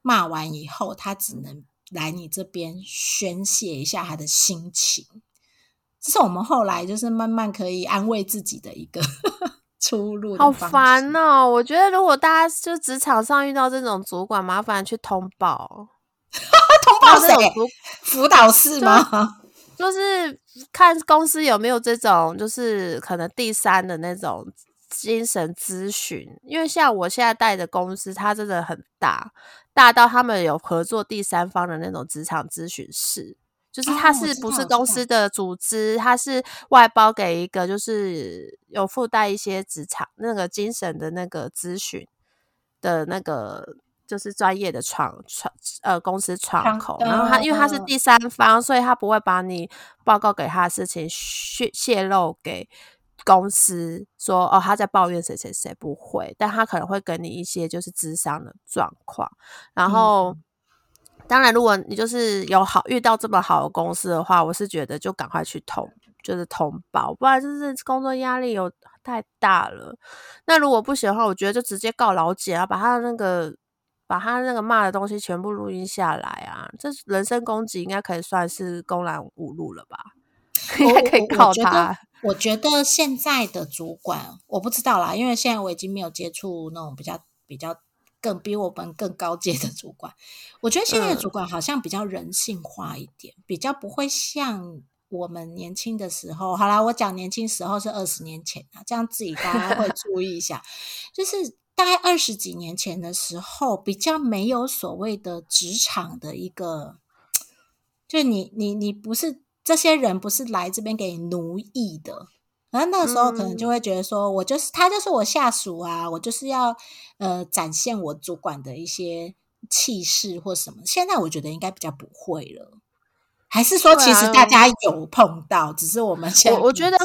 骂完以后，他只能来你这边宣泄一下他的心情。这是我们后来就是慢慢可以安慰自己的一个 出路。好烦哦！我觉得如果大家就职场上遇到这种主管，麻烦去通报。通报谁？辅导室吗？就是看公司有没有这种，就是可能第三的那种精神咨询。因为像我现在带的公司，它真的很大，大到他们有合作第三方的那种职场咨询室。就是它是不是公司的组织？它是外包给一个，就是有附带一些职场那个精神的那个咨询的那个。就是专业的窗窗呃公司窗口，然后他因为他是第三方，所以他不会把你报告给他的事情泄泄露给公司，说哦他在抱怨谁谁谁不会，但他可能会给你一些就是智商的状况。然后当然，如果你就是有好遇到这么好的公司的话，我是觉得就赶快去通，就是通报，不然就是工作压力有太大了。那如果不行的话，我觉得就直接告老姐啊，把他的那个。把他那个骂的东西全部录音下来啊！这人身攻击应该可以算是公然侮辱了吧？应该可以告他。我觉得现在的主管我不知道啦，因为现在我已经没有接触那种比较比较更比我们更高阶的主管。我觉得现在的主管好像比较人性化一点，比较不会像我们年轻的时候。好啦，我讲年轻时候是二十年前啊，这样自己大家会注意一下，就是。大概二十几年前的时候，比较没有所谓的职场的一个，就你你你不是这些人不是来这边给你奴役的，然后那个时候可能就会觉得说，我就是他就是我下属啊，我就是要呃展现我主管的一些气势或什么。现在我觉得应该比较不会了。还是说，其实大家有碰到，只是我们现在我觉得，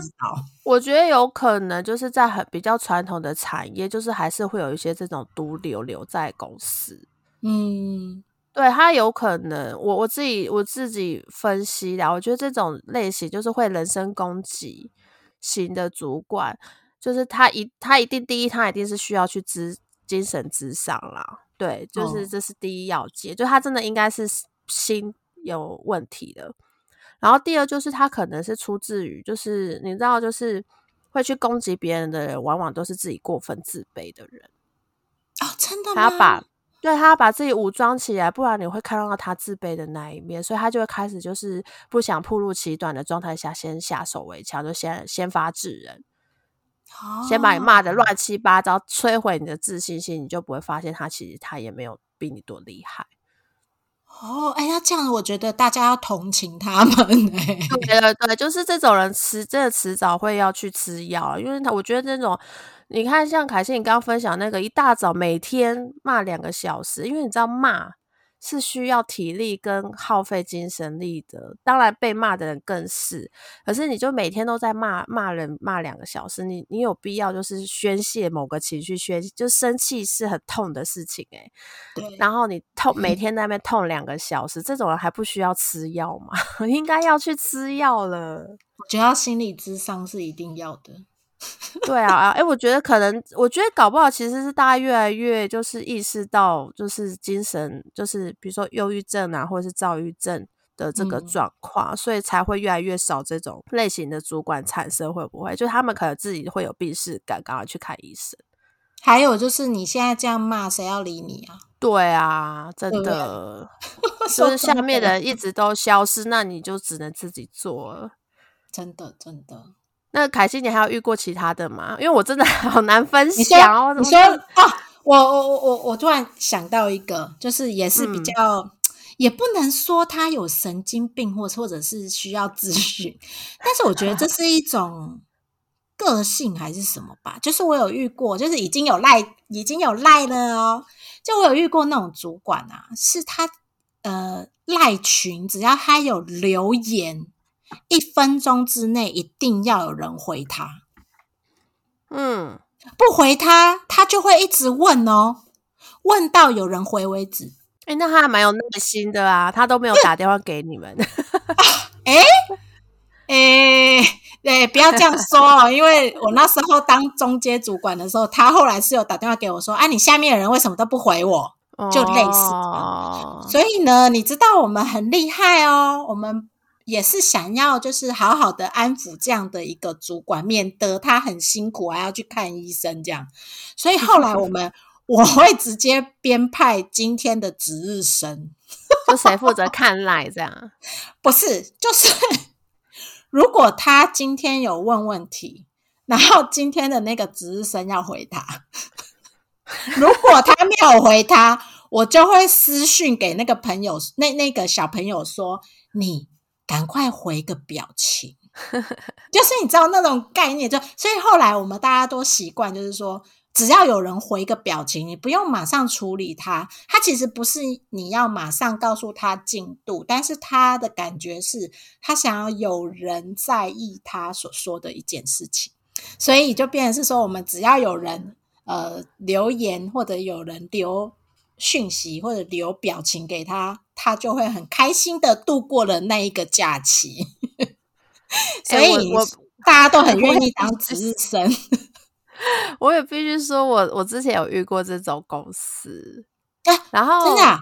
我觉得有可能就是在很比较传统的产业，就是还是会有一些这种毒瘤留在公司。嗯，对他有可能，我我自己我自己分析的，我觉得这种类型就是会人身攻击型的主管，就是他一他一定第一，他一定是需要去咨精神咨商啦。对，就是这是第一要件，就他真的应该是心。有问题的，然后第二就是他可能是出自于，就是你知道，就是会去攻击别人的人，往往都是自己过分自卑的人哦，真的，他要把对他要把自己武装起来，不然你会看到他自卑的那一面，所以他就会开始就是不想暴露其短的状态下，先下手为强，就先先发制人，先把你骂的乱七八糟，摧毁你的自信心，你就不会发现他其实他也没有比你多厉害。哦，哎，那这样我觉得大家要同情他们哎。对对对，就是这种人迟，真的迟早会要去吃药，因为他我觉得那种，你看像凯西你刚刚分享那个，一大早每天骂两个小时，因为你知道骂。是需要体力跟耗费精神力的，当然被骂的人更是。可是你就每天都在骂骂人，骂两个小时，你你有必要就是宣泄某个情绪，宣就生气是很痛的事情诶。对。然后你痛每 天在那边痛两个小时，这种人还不需要吃药吗？应该要去吃药了。我觉得心理智商是一定要的。对啊，哎，我觉得可能，我觉得搞不好其实是大家越来越就是意识到，就是精神，就是比如说忧郁症啊，或者是躁郁症的这个状况，所以才会越来越少这种类型的主管产生，会不会？就他们可能自己会有病视感，赶快去看医生。还有就是你现在这样骂，谁要理你啊？对啊，真的，就是下面的人一直都消失，那你就只能自己做了。真的，真的。那凯西，你还有遇过其他的吗？因为我真的 好难分享哦。你说啊，我我我我我突然想到一个，就是也是比较，也不能说他有神经病，或或者是需要咨询，但是我觉得这是一种个性还是什么吧。就是我有遇过，就是已经有赖已经有赖了哦。就我有遇过那种主管啊，是他呃赖群，只要他有留言，一分钟之内一定要有人回他。嗯。不回他，他就会一直问哦，问到有人回为止。哎，那他还蛮有耐心的啊，他都没有打电话给你们。哎哎哎，不要这样说哦，因为我那时候当中阶主管的时候，他后来是有打电话给我说：“啊，你下面的人为什么都不回我？”就类似。哦所以呢，你知道我们很厉害哦，我们。也是想要就是好好的安抚这样的一个主管，免得他很辛苦还要去看医生这样。所以后来我们 我会直接编派今天的值日生，就谁负责看赖这样？不是，就是 如果他今天有问问题，然后今天的那个值日生要回答，如果他没有回他，我就会私讯给那个朋友，那那个小朋友说你。赶快回个表情，就是你知道那种概念，就所以后来我们大家都习惯，就是说只要有人回个表情，你不用马上处理他，他其实不是你要马上告诉他进度，但是他的感觉是他想要有人在意他所说的一件事情，所以就变成是说，我们只要有人呃留言或者有人留。讯息或者留表情给他，他就会很开心的度过了那一个假期。所以我大家都很 愿意当值日生。我也必须说，我我之前有遇过这种公司，然后真的，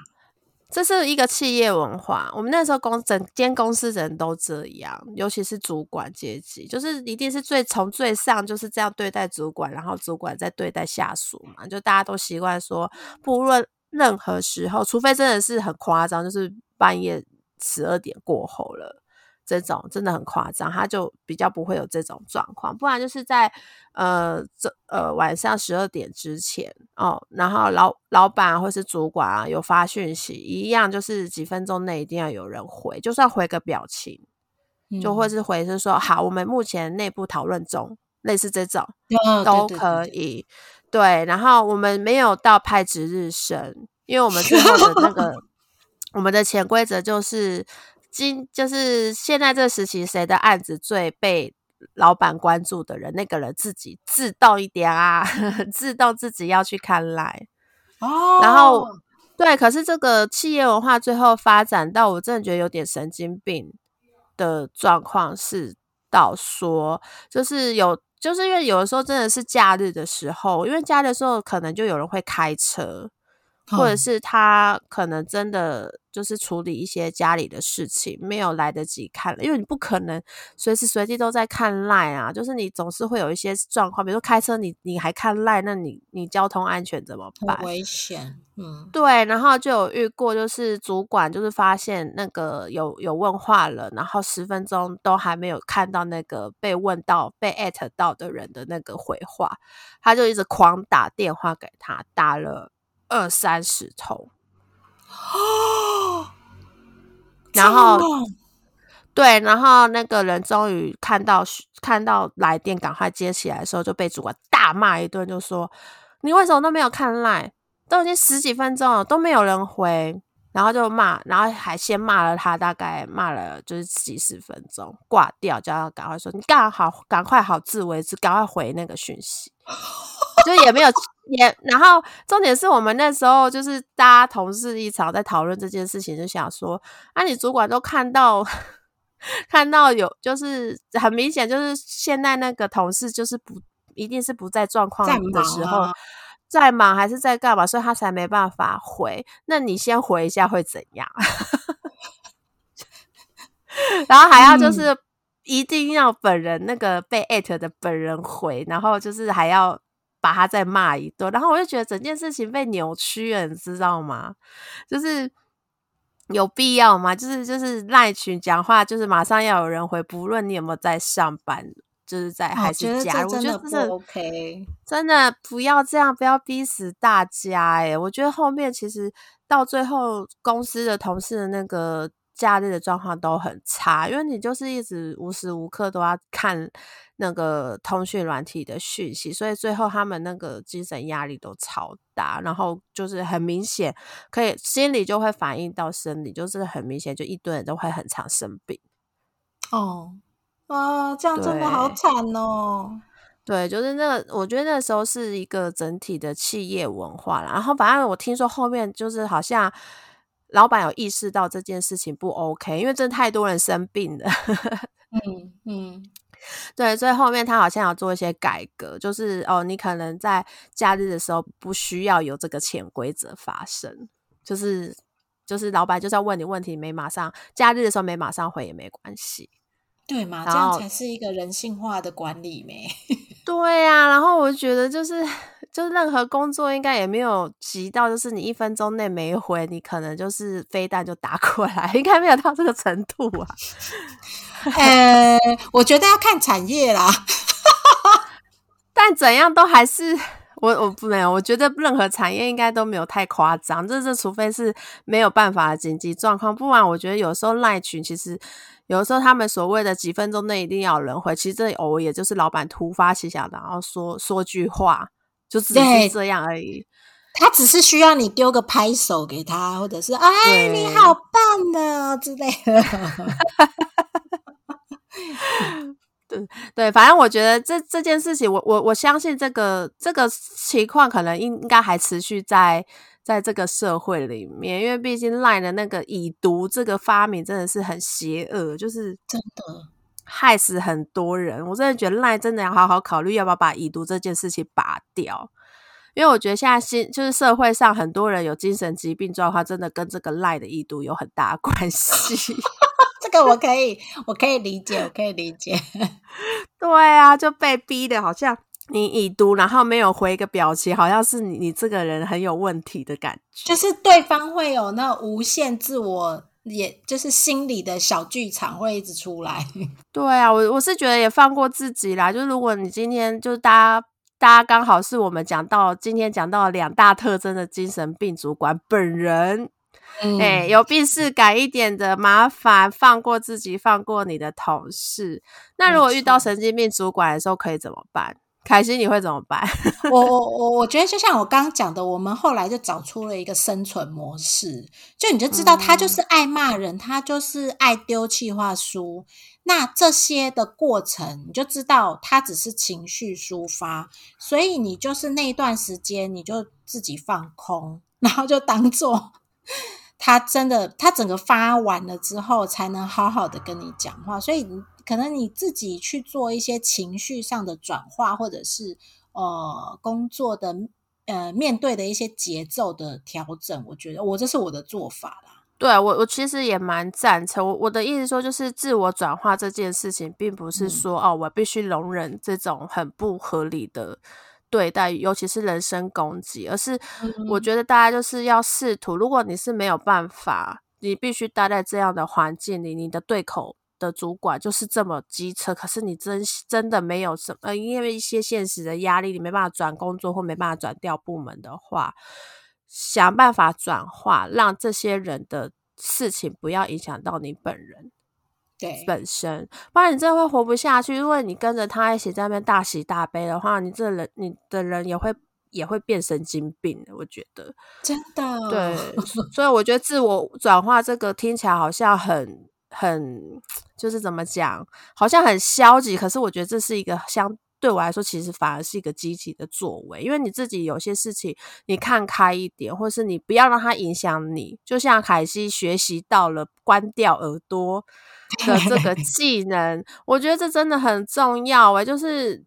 这是一个企业文化。我们那时候公整间公司人都这样，尤其是主管阶级，就是一定是最从最上就是这样对待主管，然后主管再对待下属嘛，就大家都习惯说，不论。任何时候，除非真的是很夸张，就是半夜十二点过后了，这种真的很夸张，他就比较不会有这种状况。不然就是在呃这呃晚上十二点之前哦，然后老老板或是主管啊有发讯息，一样就是几分钟内一定要有人回，就算回个表情，就或是回是说好，我们目前内部讨论中，类似这种都可以。对，然后我们没有到派值日生，因为我们最后的那个 我们的潜规则就是今就是现在这时期谁的案子最被老板关注的人，那个人自己自动一点啊，自动自己要去看来哦。然后对，可是这个企业文化最后发展到我真的觉得有点神经病的状况是到说，就是有。就是因为有的时候真的是假日的时候，因为假日的时候可能就有人会开车，或者是他可能真的。就是处理一些家里的事情，没有来得及看了，因为你不可能随时随地都在看赖啊。就是你总是会有一些状况，比如说开车，你你还看赖，那你你交通安全怎么办？危险，嗯，对。然后就有遇过，就是主管就是发现那个有有问话了，然后十分钟都还没有看到那个被问到被艾特到的人的那个回话，他就一直狂打电话给他，打了二三十通。哦，然后对，然后那个人终于看到看到来电，赶快接起来的时候，就被主管大骂一顿，就说：“你为什么都没有看赖？都已经十几分钟了，都没有人回。”然后就骂，然后还先骂了他，大概骂了就是几十分钟，挂掉，叫他赶快说：“你干好，赶快好自为之，赶快回那个讯息。”就也没有也，然后重点是我们那时候就是大家同事一场在讨论这件事情，就想说，啊，你主管都看到 看到有，就是很明显，就是现在那个同事就是不一定是不在状况的时候，在忙还是在干嘛，所以他才没办法回。那你先回一下会怎样？然后还要就是一定要本人那个被艾特的本人回，然后就是还要。把他再骂一顿，然后我就觉得整件事情被扭曲了，你知道吗？就是有必要吗？就是就是赖群讲话，就是马上要有人回，不论你有没有在上班，就是在哦还是加入，我真觉得真的 OK。真的不要这样，不要逼死大家哎、我觉得后面其实到最后，公司的同事的那个假日的状况都很差，因为你就是一直无时无刻都要看那个通讯软体的讯息，所以最后他们那个精神压力都超大，然后就是很明显，可以心理就会反映到生理，就是很明显，就一堆人都会很常生病。哦，啊，这样真的好对惨哦。对，就是那个，我觉得那时候是一个整体的企业文化啦。然后反正我听说后面就是好像老板有意识到这件事情不 OK，因为真的太多人生病了。嗯嗯，对，所以后面他好像要做一些改革，就是哦，你可能在假日的时候不需要有这个潜规则发生，就是就是老板就是要问你问题，没马上假日的时候没马上回也没关系。对嘛，这样才是一个人性化的管理没。对呀、然后我就觉得就是就是任何工作应该也没有急到，就是你一分钟内没回，你可能就是飞弹就打过来，应该没有到这个程度啊。呃，我觉得要看产业啦。但怎样都还是我我不没有，我觉得任何产业应该都没有太夸张，这是除非是没有办法的紧急状况，不然我觉得有时候赖群其实有时候他们所谓的几分钟内一定要有人回，其实这偶尔也就是老板突发奇想，然后说说句话，就只是这样而已。他只是需要你丢个拍手给他，或者是哎你好棒呢之类的。对，反正我觉得这这件事情，我我我相信这个这个情况可能应应该还持续在在这个社会里面，因为毕竟赖的那个已读这个发明真的是很邪恶，就是真的，害死很多人。我真的觉得赖真的要好好考虑要不要把已读这件事情拔掉，因为我觉得现在新就是社会上很多人有精神疾病状况，真的跟这个赖的已读有很大的关系。这个我可以，我可以理解，我可以理解。对啊，就被逼的，好像你已读，然后没有回一个表情，好像是你你这个人很有问题的感觉。就是对方会有那无限自我，也就是心里的小剧场会一直出来。对啊，我我是觉得也放过自己啦。就是如果你今天就是大家大家刚好是我们讲到今天讲到两大特征的精神病主管本人，嗯哎、有病视感一点的，麻烦放过自己，放过你的同事。那如果遇到神经病主管的时候，可以怎么办？凯西，你会怎么办？我我我我觉得就像我刚刚讲的，我们后来就找出了一个生存模式，就你就知道他就是爱骂人，他就是爱丢气话书。那这些的过程，你就知道他只是情绪抒发，所以你就是那一段时间，你就自己放空，然后就当做他真的他整个发完了之后，才能好好的跟你讲话。所以你可能你自己去做一些情绪上的转化，或者是呃工作的呃面对的一些节奏的调整，我觉得我这是我的做法啦。对我，我其实也蛮赞成。我我的意思说，就是自我转化这件事情，并不是嗯说、哦，我必须容忍这种很不合理的对待，尤其是人身攻击，而是我嗯觉得大家就是要试图，如果你是没有办法，你必须待在这样的环境里，你的对口的主管就是这么机车，可是你真真的没有什么，呃，因为一些现实的压力，你没办法转工作或没办法转调部门的话，想办法转化，让这些人的事情不要影响到你本人对，本身，不然你真的会活不下去。因为你跟着他一起在那边大喜大悲的话，你这人你的人也会也会变神经病的。我觉得，真的对，所以我觉得自我转化这个听起来好像很很，就是怎么讲，好像很消极。可是我觉得这是一个相对我来说，其实反而是一个积极的作为，因为你自己有些事情你看开一点，或是你不要让它影响你。就像凯西学习到了关掉耳朵的这个 技能，我觉得这真的很重要诶、就是。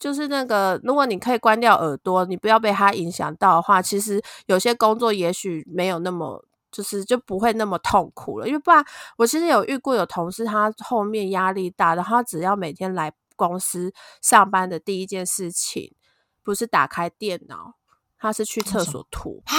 就是那个，如果你可以关掉耳朵，你不要被它影响到的话，其实有些工作也许没有那么，就是就不会那么痛苦了。因为不然，我其实有遇过有同事，他后面压力大，然后他只要每天来公司上班的第一件事情，不是打开电脑，他是去厕所吐。啊，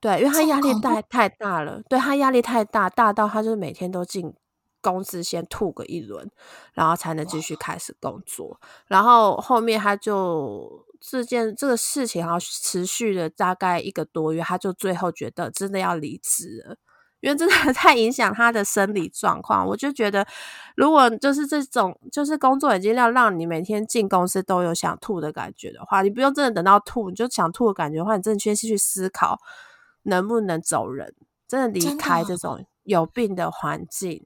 对，因为他压力太太大了，对他压力太大，大到他就是每天都进公司先吐个一轮，然后才能继续开始工作。然后后面他就这件这个事情，然后持续了大概一个多月，他就最后觉得真的要离职了。因为真的 太影响他的生理状况，我就觉得，如果就是这种，就是工作已经要让你每天进公司都有想吐的感觉的话，你不用真的等到吐，你就想吐的感觉的话，你真的先去思考能不能走人，真的离开这种有病的环境。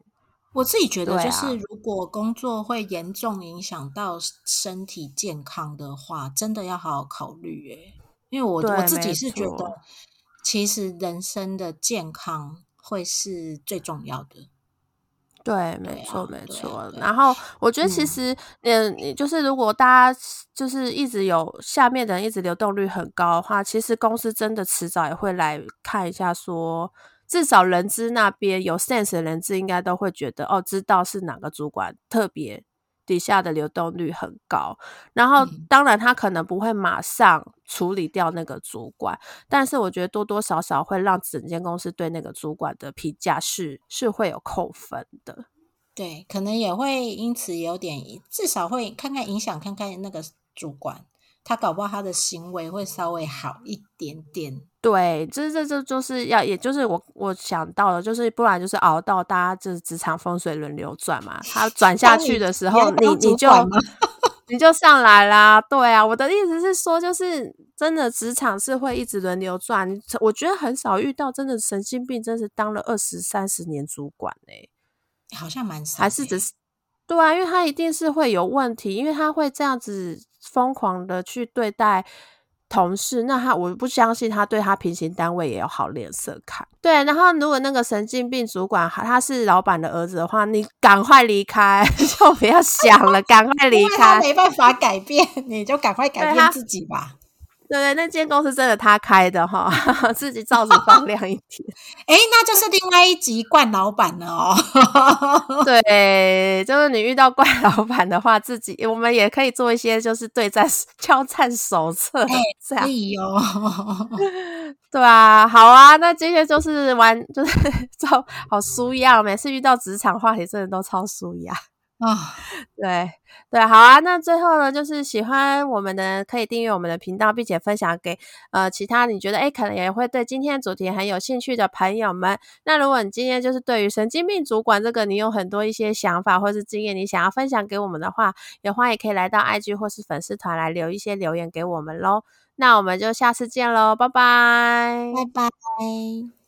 我自己觉得，就是如果工作会严重影响到身体健康的话，真的要好好考虑。诶，因为我我自己是觉得，其实人生的健康。会是最重要的，对，没错，没错。然后我觉得其实，嗯，就是如果大家就是一直有下面的人一直流动率很高的话，其实公司真的迟早也会来看一下，说至少人资那边有 sense 的人资应该都会觉得，哦，知道是哪个主管特别。底下的流动率很高，然后当然他可能不会马上处理掉那个主管，但是我觉得多多少少会让整间公司对那个主管的评价是是会有扣分的。对，可能也会因此有点，至少会看看影响，看看那个主管。他搞不好他的行为会稍微好一点点。对，这这这就是要，也就是我我想到了，就是不然就是熬到大家就是职场风水轮流转嘛。他转下去的时 候，你你就 你就上来啦。对啊，我的意思是说，就是真的职场是会一直轮流转。我觉得很少遇到真的神经病，真是当了二十三十年主管哎，好像蛮少，还是只是对啊，因为他一定是会有问题，因为他会这样子。疯狂的去对待同事，那他我不相信他对他平行单位也有好脸色看。对，然后如果那个神经病主管他是老板的儿子的话，你赶快离开，就不要想了，赶快离开。他没办法改变，你就赶快改变自己吧。对对，那间公司真的他开的哈，自己罩子放亮一点。哎，那就是另外一集怪老板了哦。对，就是你遇到怪老板的话，自己我们也可以做一些就是对战交战手册。这样。哦。对啊，好啊，那今天就是玩，就是超好舒压。每次遇到职场话题，真的都超舒压。啊，对对，好啊。那最后呢，就是喜欢我们的可以订阅我们的频道，并且分享给呃其他你觉得哎可能也会对今天主题很有兴趣的朋友们。那如果你今天就是对于神经病主管这个，你有很多一些想法或是经验，你想要分享给我们的话，也欢迎可以来到 IG 或是粉丝团来留一些留言给我们喽。那我们就下次见喽，拜拜，拜拜。